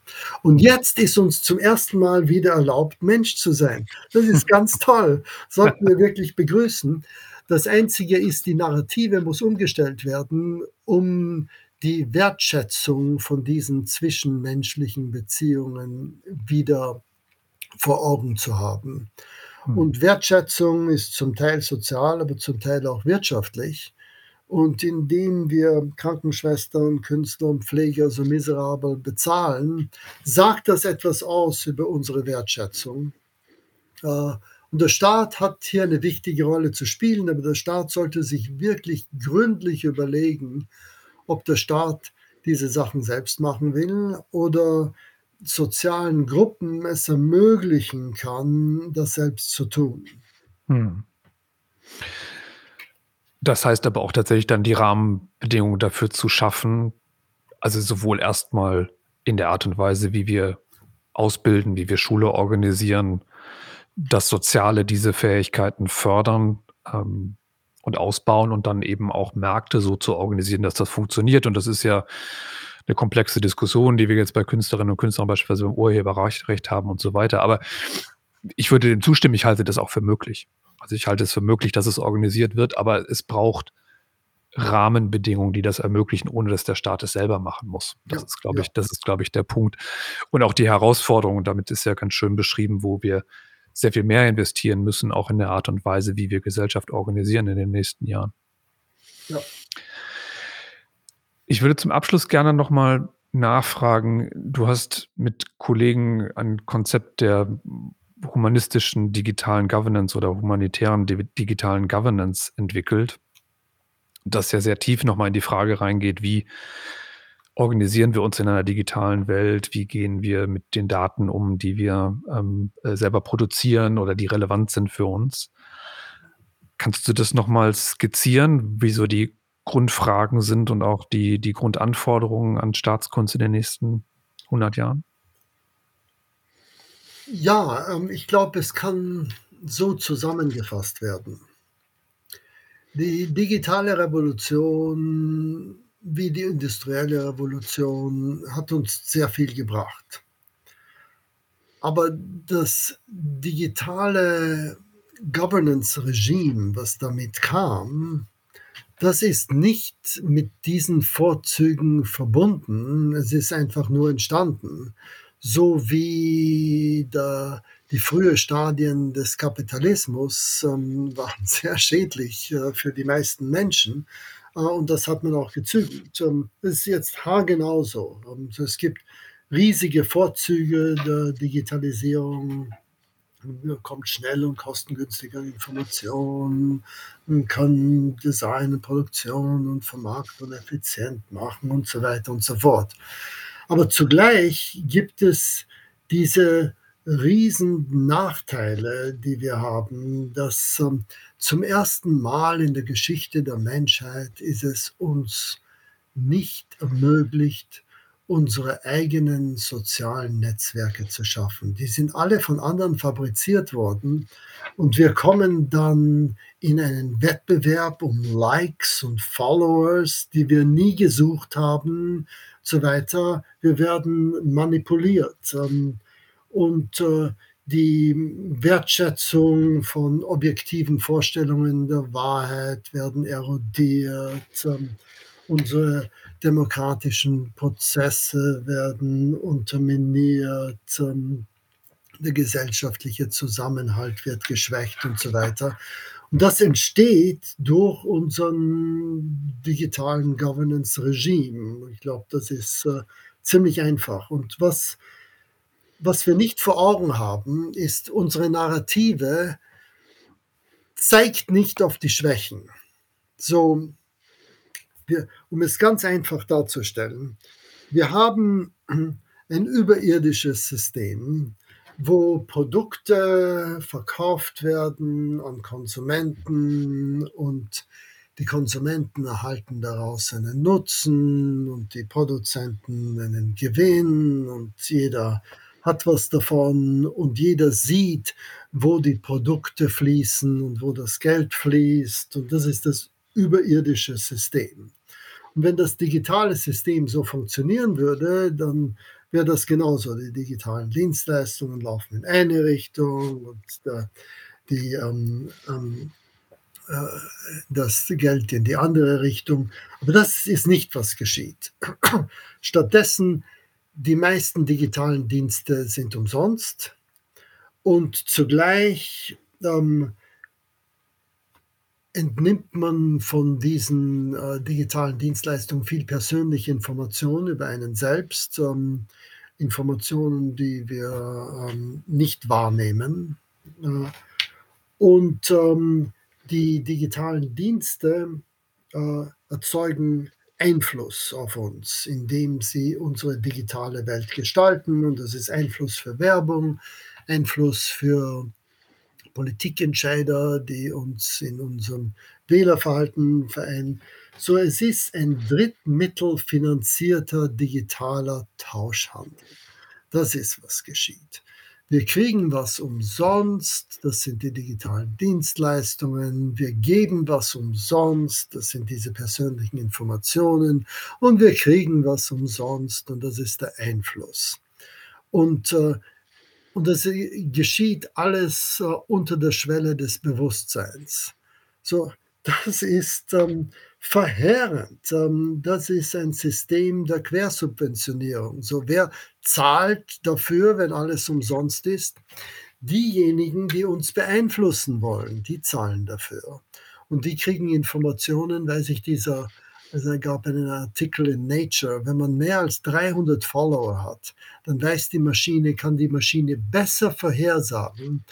Und jetzt ist uns zum ersten Mal wieder erlaubt, Mensch zu sein. Das ist ganz toll. Sollten wir wirklich begrüßen. Das Einzige ist, die Narrative muss umgestellt werden, um die Wertschätzung von diesen zwischenmenschlichen Beziehungen wieder vor Augen zu haben. Hm. Und Wertschätzung ist zum Teil sozial, aber zum Teil auch wirtschaftlich. Und indem wir Krankenschwestern, Künstler und Pfleger so miserabel bezahlen, sagt das etwas aus über unsere Wertschätzung. Äh, und der Staat hat hier eine wichtige Rolle zu spielen, aber der Staat sollte sich wirklich gründlich überlegen, ob der Staat diese Sachen selbst machen will oder sozialen Gruppen es ermöglichen kann, das selbst zu tun. Hm. Das heißt aber auch tatsächlich dann die Rahmenbedingungen dafür zu schaffen, also sowohl erstmal in der Art und Weise, wie wir ausbilden, wie wir Schule organisieren, das Soziale diese Fähigkeiten fördern ähm, und ausbauen und dann eben auch Märkte so zu organisieren, dass das funktioniert. Und das ist ja eine komplexe Diskussion, die wir jetzt bei Künstlerinnen und Künstlern beispielsweise im Urheberrecht haben und so weiter. Aber ich würde dem zustimmen, ich halte das auch für möglich. Also ich halte es für möglich, dass es organisiert wird, aber es braucht Rahmenbedingungen, die das ermöglichen, ohne dass der Staat es selber machen muss. Das ja, ist, glaube ja. ich, das ist, glaube ich, der Punkt. Und auch die Herausforderung, damit ist ja ganz schön beschrieben, wo wir sehr viel mehr investieren müssen, auch in der Art und Weise, wie wir Gesellschaft organisieren in den nächsten Jahren. Ja. Ich würde zum Abschluss gerne nochmal nachfragen. Du hast mit Kollegen ein Konzept der humanistischen digitalen Governance oder humanitären digitalen Governance entwickelt, das ja sehr tief nochmal in die Frage reingeht, wie organisieren wir uns in einer digitalen Welt? Wie gehen wir mit den Daten um, die wir ähm, äh, selber produzieren oder die relevant sind für uns? Kannst du das noch mal skizzieren, wie so die Grundfragen sind und auch die die Grundanforderungen an Staatskunst in den nächsten 100 Jahren? Ja, ähm, ich glaube, es kann so zusammengefasst werden. Die digitale Revolution, wie die industrielle Revolution, hat uns sehr viel gebracht. Aber das digitale Governance-Regime, was damit kam, das ist nicht mit diesen Vorzügen verbunden. Es ist einfach nur entstanden so wie der, die frühen Stadien des Kapitalismus ähm, waren sehr schädlich äh, für die meisten Menschen. Äh, und das hat man auch gezügelt. Ähm, das ist jetzt haargenau so. Ähm, es gibt riesige Vorzüge der Digitalisierung. Man bekommt schnell und kostengünstige Informationen, man kann Design und Produktion und Vermarktung effizient machen und so weiter und so fort. Aber zugleich gibt es diese riesen Nachteile, die wir haben, dass ähm, zum ersten Mal in der Geschichte der Menschheit ist es uns nicht ermöglicht, unsere eigenen sozialen Netzwerke zu schaffen. Die sind alle von anderen fabriziert worden und wir kommen dann in einen Wettbewerb um Likes und Followers, die wir nie gesucht haben, so weiter. Wir werden manipuliert. Ähm, und äh, die Wertschätzung von objektiven Vorstellungen der Wahrheit werden erodiert. Ähm, unsere demokratischen Prozesse werden unterminiert. Ähm, der gesellschaftliche Zusammenhalt wird geschwächt und so weiter. Und das entsteht durch unseren digitalen Governance-Regime. Ich glaube, das ist äh, ziemlich einfach. Und was, was wir nicht vor Augen haben, ist, unsere Narrative zeigt nicht auf die Schwächen. So, wir, um es ganz einfach darzustellen, wir haben ein überirdisches System, wo Produkte verkauft werden an Konsumenten und die Konsumenten erhalten daraus einen Nutzen und die Produzenten einen Gewinn und jeder hat was davon und jeder sieht, wo die Produkte fließen und wo das Geld fließt und das ist das überirdische System. Und wenn das digitale System so funktionieren würde, dann wäre das genauso. Die digitalen Dienstleistungen laufen in eine Richtung und der, die, ähm, ähm, äh, das Geld in die andere Richtung. Aber das ist nicht, was geschieht. Stattdessen, die meisten digitalen Dienste sind umsonst und zugleich ähm, entnimmt man von diesen äh, digitalen Dienstleistungen viel persönliche Informationen über einen selbst, ähm, Informationen, die wir ähm, nicht wahrnehmen. Äh, und ähm, die digitalen Dienste äh, erzeugen Einfluss auf uns, indem sie unsere digitale Welt gestalten. Und das ist Einfluss für Werbung, Einfluss für Politikentscheider, die uns in unserem Wählerverhalten vereinen. So, es ist ein drittmittelfinanzierter digitaler Tauschhandel. Das ist, was geschieht. Wir kriegen was umsonst, das sind die digitalen Dienstleistungen. Wir geben was umsonst, das sind diese persönlichen Informationen. Und wir kriegen was umsonst, und das ist der Einfluss. Und äh, und das äh, geschieht alles äh, unter der Schwelle des Bewusstseins. So, das ist ähm, verheerend. Ähm, das ist ein System der Quersubventionierung. So, wer zahlt dafür, wenn alles umsonst ist? Diejenigen, die uns beeinflussen wollen, die zahlen dafür. Und die kriegen Informationen, weil sich dieser es gab einen Artikel in Nature, wenn man mehr als 300 Follower hat, dann weiß die Maschine, kann die Maschine besser vorhersagen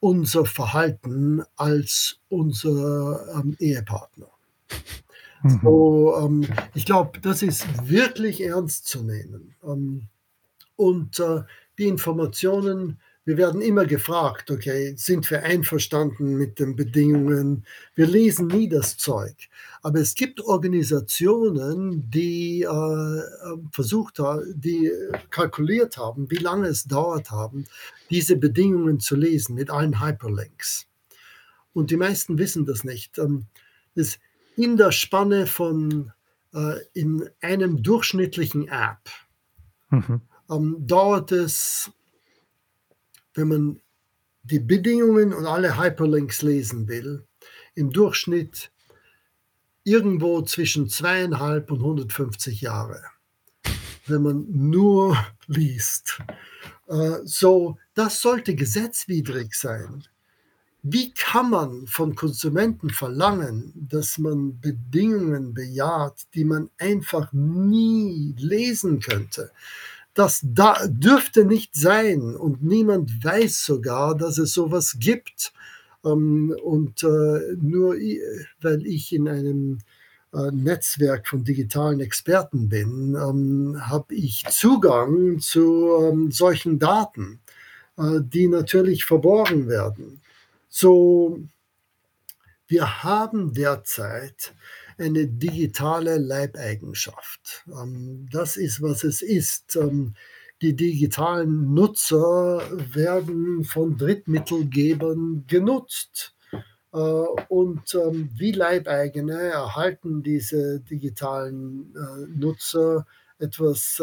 unser Verhalten als unser ähm, Ehepartner. Mhm. So, ähm, ich glaube, das ist wirklich ernst zu nehmen. Ähm, und äh, die Informationen wir werden immer gefragt, okay, sind wir einverstanden mit den Bedingungen? Wir lesen nie das Zeug. Aber es gibt Organisationen, die äh, versucht haben, die kalkuliert haben, wie lange es dauert haben, diese Bedingungen zu lesen mit allen Hyperlinks. Und die meisten wissen das nicht. Ähm, in der Spanne von äh, in einem durchschnittlichen App mhm. ähm, dauert es wenn man die Bedingungen und alle Hyperlinks lesen will, im Durchschnitt irgendwo zwischen zweieinhalb und 150 Jahre, wenn man nur liest. Äh, so, das sollte gesetzwidrig sein. Wie kann man von Konsumenten verlangen, dass man Bedingungen bejaht, die man einfach nie lesen könnte? Das da dürfte nicht sein und niemand weiß sogar, dass es sowas gibt. Ähm, und äh, nur weil ich in einem äh, Netzwerk von digitalen Experten bin, ähm, habe ich Zugang zu ähm, solchen Daten, äh, die natürlich verborgen werden. So, wir haben derzeit eine digitale Leibeigenschaft. Ähm, das ist, was es ist. Ähm, die digitalen Nutzer werden von Drittmittelgebern genutzt. Äh, und ähm, wie Leibeigene erhalten diese digitalen äh, Nutzer etwas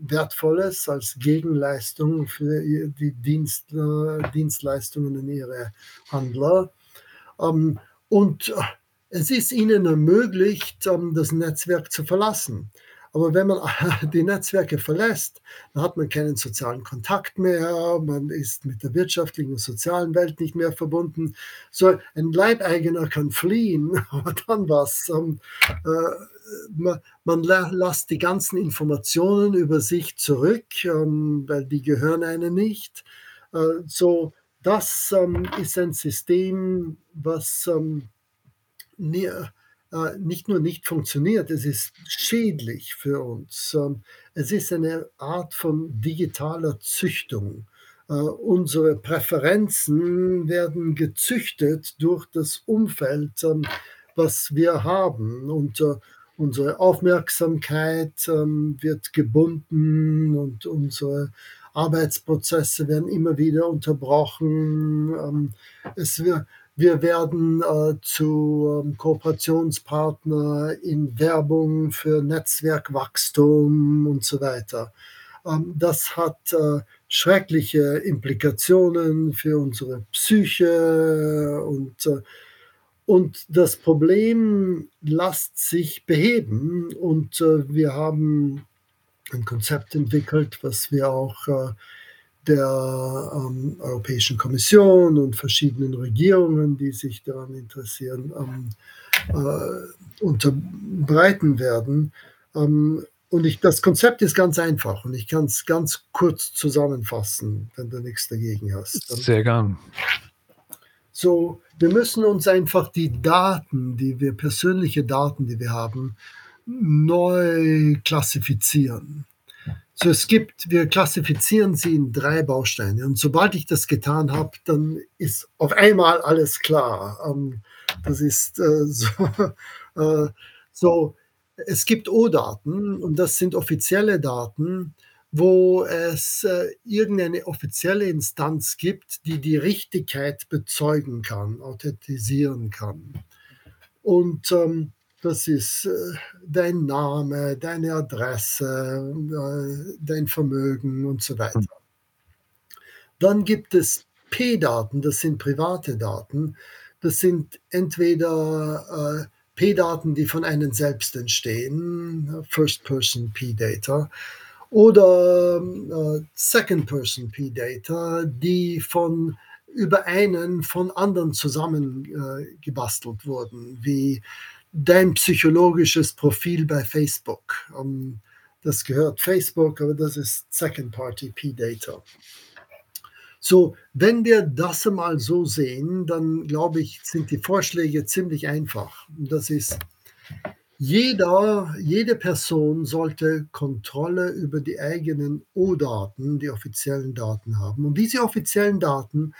Wertvolles als Gegenleistung für die äh, Dienstleistungen in ihre Handler. und es ist ihnen ermöglicht, das Netzwerk zu verlassen. Aber wenn man die Netzwerke verlässt, dann hat man keinen sozialen Kontakt mehr, man ist mit der wirtschaftlichen und sozialen Welt nicht mehr verbunden. So ein Leibeigener kann fliehen, aber dann was? Äh, man, lässt die ganzen Informationen über sich zurück, weil die gehören einem nicht. Äh, so, das ist ein System, was nicht nur nicht funktioniert, es ist schädlich für uns. Ähm, es ist eine Art von digitaler Züchtung. Äh, unsere Präferenzen werden gezüchtet durch das Umfeld, ähm, was wir haben. Und äh, unsere Aufmerksamkeit ähm, wird gebunden und unsere Arbeitsprozesse werden immer wieder unterbrochen. Es wird wir werden äh, zu ähm, Kooperationspartner in Werbung für Netzwerkwachstum und so weiter. Ähm, das hat äh, schreckliche Implikationen für unsere Psyche und, äh, und das Problem lässt sich beheben und äh, wir haben ein Konzept entwickelt, was wir auch äh, der ähm, Europäischen Kommission und verschiedenen Regierungen, die sich daran interessieren, ähm, äh, unterbreiten werden. Ähm, und ich, das Konzept ist ganz einfach und ich kann es ganz kurz zusammenfassen, wenn du nichts dagegen hast. Sehr gern. So, wir müssen uns einfach die Daten, die wir, persönliche Daten, die wir haben, neu klassifizieren. So, es gibt, wir klassifizieren sie in drei Bausteine. Und sobald ich das getan habe, dann ist auf einmal alles klar. Ähm, das ist äh, so, äh, so, es gibt O-Daten und das sind offizielle Daten, wo es äh, irgendeine offizielle Instanz gibt, die die Richtigkeit bezeugen kann, authentisieren kann. Und ähm, das ist äh, dein Name, deine Adresse, äh, dein Vermögen und so weiter. Hm. Dann gibt es P-Daten, das sind private Daten. Das sind entweder äh, P-Daten, die von einem selbst entstehen, First-Person P-Data, oder äh, Second-Person P-Data, die von über einen von anderen zusammengebastelt äh, wurden, wie dein psychologisches Profil bei Facebook. Um, ähm, das gehört Facebook, aber das ist Second Party P-Data. So, wenn wir das mal so sehen, dann glaube ich, sind die Vorschläge ziemlich einfach. Das ist, Jeder jede Person sollte Kontrolle über die eigenen O-Daten, die offiziellen Daten haben. Und diese offiziellen Daten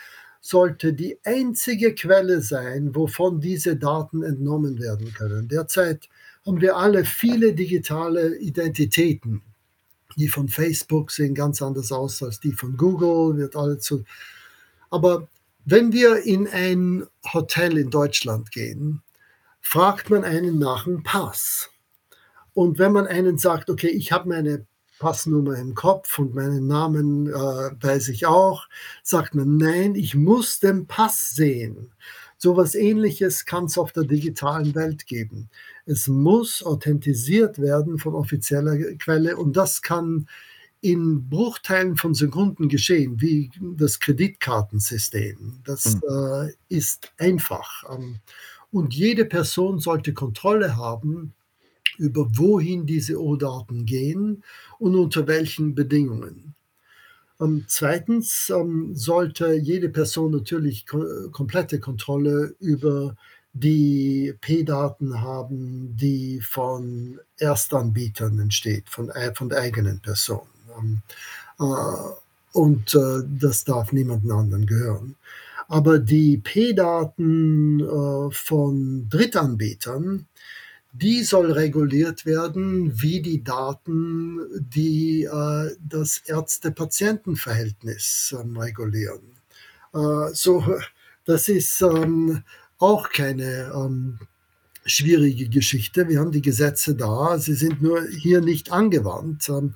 sollte die einzige Quelle sein, wovon diese Daten entnommen werden können. Derzeit haben wir alle viele digitale Identitäten. Die von Facebook sehen ganz anders aus als die von Google, wird alle zu. Aber wenn wir in ein Hotel in Deutschland gehen, fragt man einen nach dem Pass. Und wenn man einen sagt, okay, ich habe meine Passnummer im Kopf und meinen Namen äh, weiß ich auch, sagt man, nein, ich muss den Pass sehen. So etwas Ähnliches kann es auf der digitalen Welt geben. Es muss authentisiert werden von offizieller Quelle und das kann in Bruchteilen von Sekunden geschehen, wie das Kreditkartensystem. Das mhm. äh, ist einfach. Ähm, und jede Person sollte Kontrolle haben über wohin diese O-Daten gehen und unter welchen Bedingungen. Ähm, zweitens ähm, sollte jede Person natürlich ko komplette Kontrolle über die P-Daten haben, die von Erstanbietern entsteht, von, äh, von eigenen Person. Ähm, äh, und äh, das darf niemandem anderen gehören. Aber die P-Daten äh, von Drittanbietern, die soll reguliert werden wie die Daten, die äh, das Ärzte-Patienten-Verhältnis ähm, regulieren. Äh, so, das ist ähm, auch keine ähm, schwierige Geschichte. Wir haben die Gesetze da, sie sind nur hier nicht angewandt. Ähm,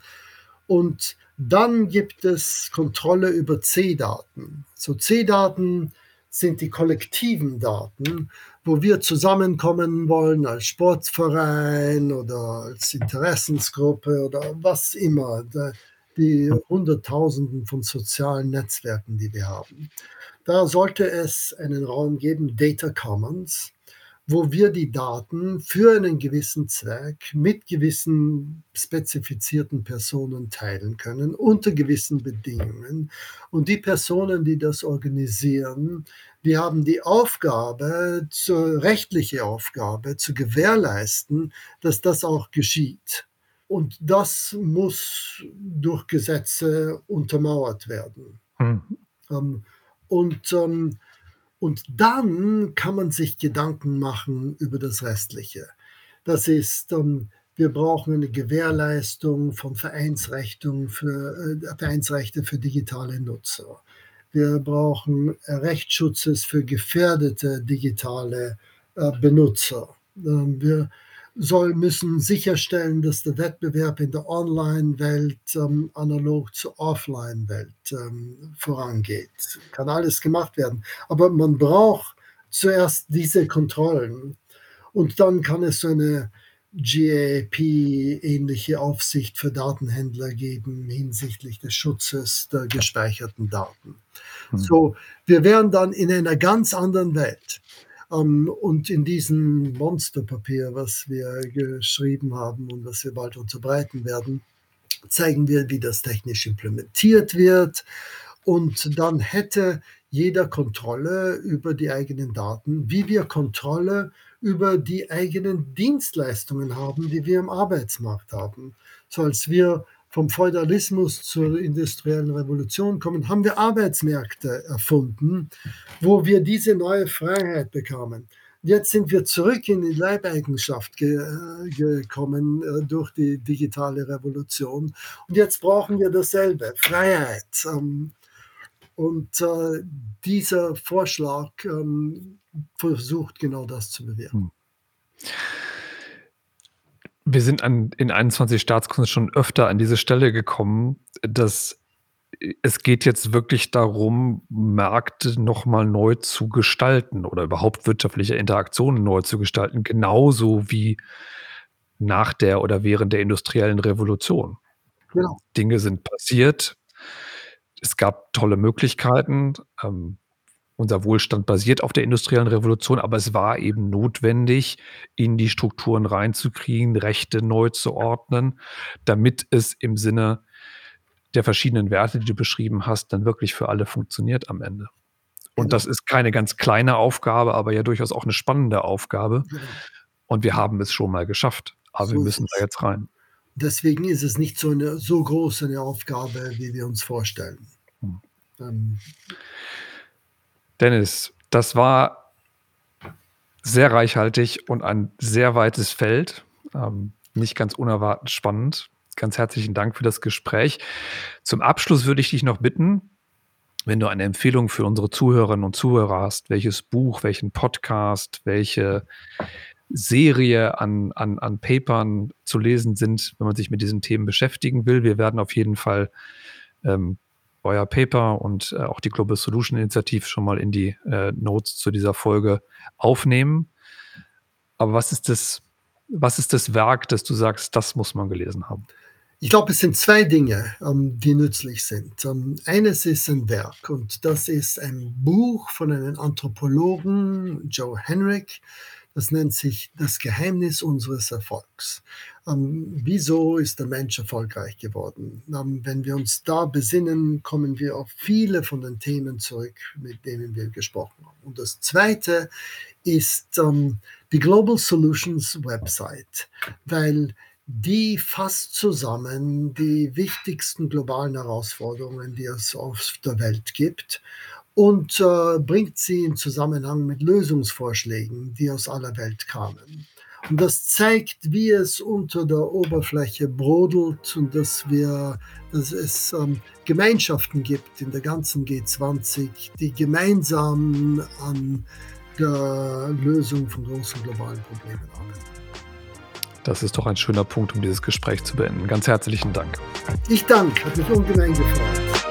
und dann gibt es Kontrolle über C-Daten. So C-Daten sind die kollektiven Daten, wo wir zusammenkommen wollen als Sportverein oder als Interessensgruppe oder was immer, die Hunderttausenden von sozialen Netzwerken, die wir haben. Da sollte es einen Raum geben, Data Commons, wo wir die Daten für einen gewissen Zweck mit gewissen spezifizierten Personen teilen können, unter gewissen Bedingungen. Und die Personen, die das organisieren, die haben die Aufgabe, zur, rechtliche Aufgabe, zu gewährleisten, dass das auch geschieht. Und das muss durch Gesetze untermauert werden. Hm. Ähm, und ähm, und dann kann man sich Gedanken machen über das Restliche. Das ist, ähm, wir brauchen eine Gewährleistung von Vereinsrechten für, äh, Vereinsrechte für digitale Nutzer. Wir brauchen Rechtsschutzes für gefährdete digitale äh, Benutzer. Ähm, wir soll, müssen sicherstellen, dass der Wettbewerb in der Online-Welt ähm, analog zur Offline-Welt ähm, vorangeht. Kann alles gemacht werden. Aber man braucht zuerst diese Kontrollen und dann kann es so eine GAP-ähnliche Aufsicht für Datenhändler geben hinsichtlich des Schutzes der gespeicherten Daten. Hm. So, wir wären dann in einer ganz anderen Welt. Ähm, und in diesem Monsterpapier, was wir geschrieben haben und was wir bald unterbreiten werden, zeigen wir, wie das technisch implementiert wird. Und dann hätte jeder Kontrolle über die eigenen Daten, wie wir Kontrolle über die eigenen Dienstleistungen haben, die wir im Arbeitsmarkt haben. So als wir vom Feudalismus zur industriellen Revolution kommen, haben wir Arbeitsmärkte erfunden, wo wir diese neue Freiheit bekamen. Jetzt sind wir zurück in die Leibeigenschaft ge gekommen äh, durch die digitale Revolution. Und jetzt brauchen wir dasselbe, Freiheit. Ähm, und äh, dieser Vorschlag ähm, versucht genau das zu bewirken. Hm. Wir sind an, in 21 Staatskunst schon öfter an diese Stelle gekommen, dass es geht jetzt wirklich darum, Märkte nochmal neu zu gestalten oder überhaupt wirtschaftliche Interaktionen neu zu gestalten, genauso wie nach der oder während der industriellen Revolution. Genau. Dinge sind passiert. Es gab tolle Möglichkeiten. Ähm, unser Wohlstand basiert auf der industriellen Revolution, aber es war eben notwendig, in die Strukturen reinzukriegen, Rechte neu zu ordnen, damit es im Sinne der verschiedenen Werte, die du beschrieben hast, dann wirklich für alle funktioniert am Ende. Und genau. das ist keine ganz kleine Aufgabe, aber ja durchaus auch eine spannende Aufgabe. Genau. und wir haben es schon mal geschafft. Aber so wir müssen da jetzt rein. Deswegen ist es nicht so eine so groß eine Aufgabe, wie wir uns vorstellen. Hm. Ähm. Dennis, das war sehr reichhaltig und ein sehr weites Feld. Ähm, nicht ganz unerwartet spannend. Ganz herzlichen Dank für das Gespräch. Zum Abschluss würde ich dich noch bitten, wenn du eine Empfehlung für unsere Zuhörerinnen und Zuhörer hast, welches Buch, welchen Podcast, welche Serie an, an, an Papern zu lesen sind, wenn man sich mit diesen Themen beschäftigen will. Wir werden auf jeden Fall ähm, euer Paper und äh, auch die Global Solution Initiative schon mal in die äh, Notes zu dieser Folge aufnehmen. Aber was ist das, was ist das Werk, das du sagst, das muss man gelesen haben? Ich glaube, es sind zwei Dinge, ähm, die nützlich sind. Ähm, eines ist ein Werk und das ist ein Buch von einem Anthropologen, Joe Henrik. Das nennt sich Das Geheimnis unseres Erfolgs. Ähm, wieso ist der Mensch erfolgreich geworden? Ähm, wenn wir uns da besinnen, kommen wir auf viele von den Themen zurück, mit denen wir gesprochen haben. Und das Zweite ist ähm, die Global Solutions Website, weil die fasst zusammen die wichtigsten globalen Herausforderungen, die es auf der Welt gibt und äh, bringt sie in Zusammenhang mit Lösungsvorschlägen, die aus aller Welt kamen. Und das zeigt, wie es unter der Oberfläche brodelt und dass wir, dass es ähm, Gemeinschaften gibt in der ganzen G20, die gemeinsam an der Lösung von großen globalen Problemen arbeiten. Das ist doch ein schöner Punkt, um dieses Gespräch zu beenden. Ganz herzlichen Dank. Ich danke, hat mich ungemein gefreut.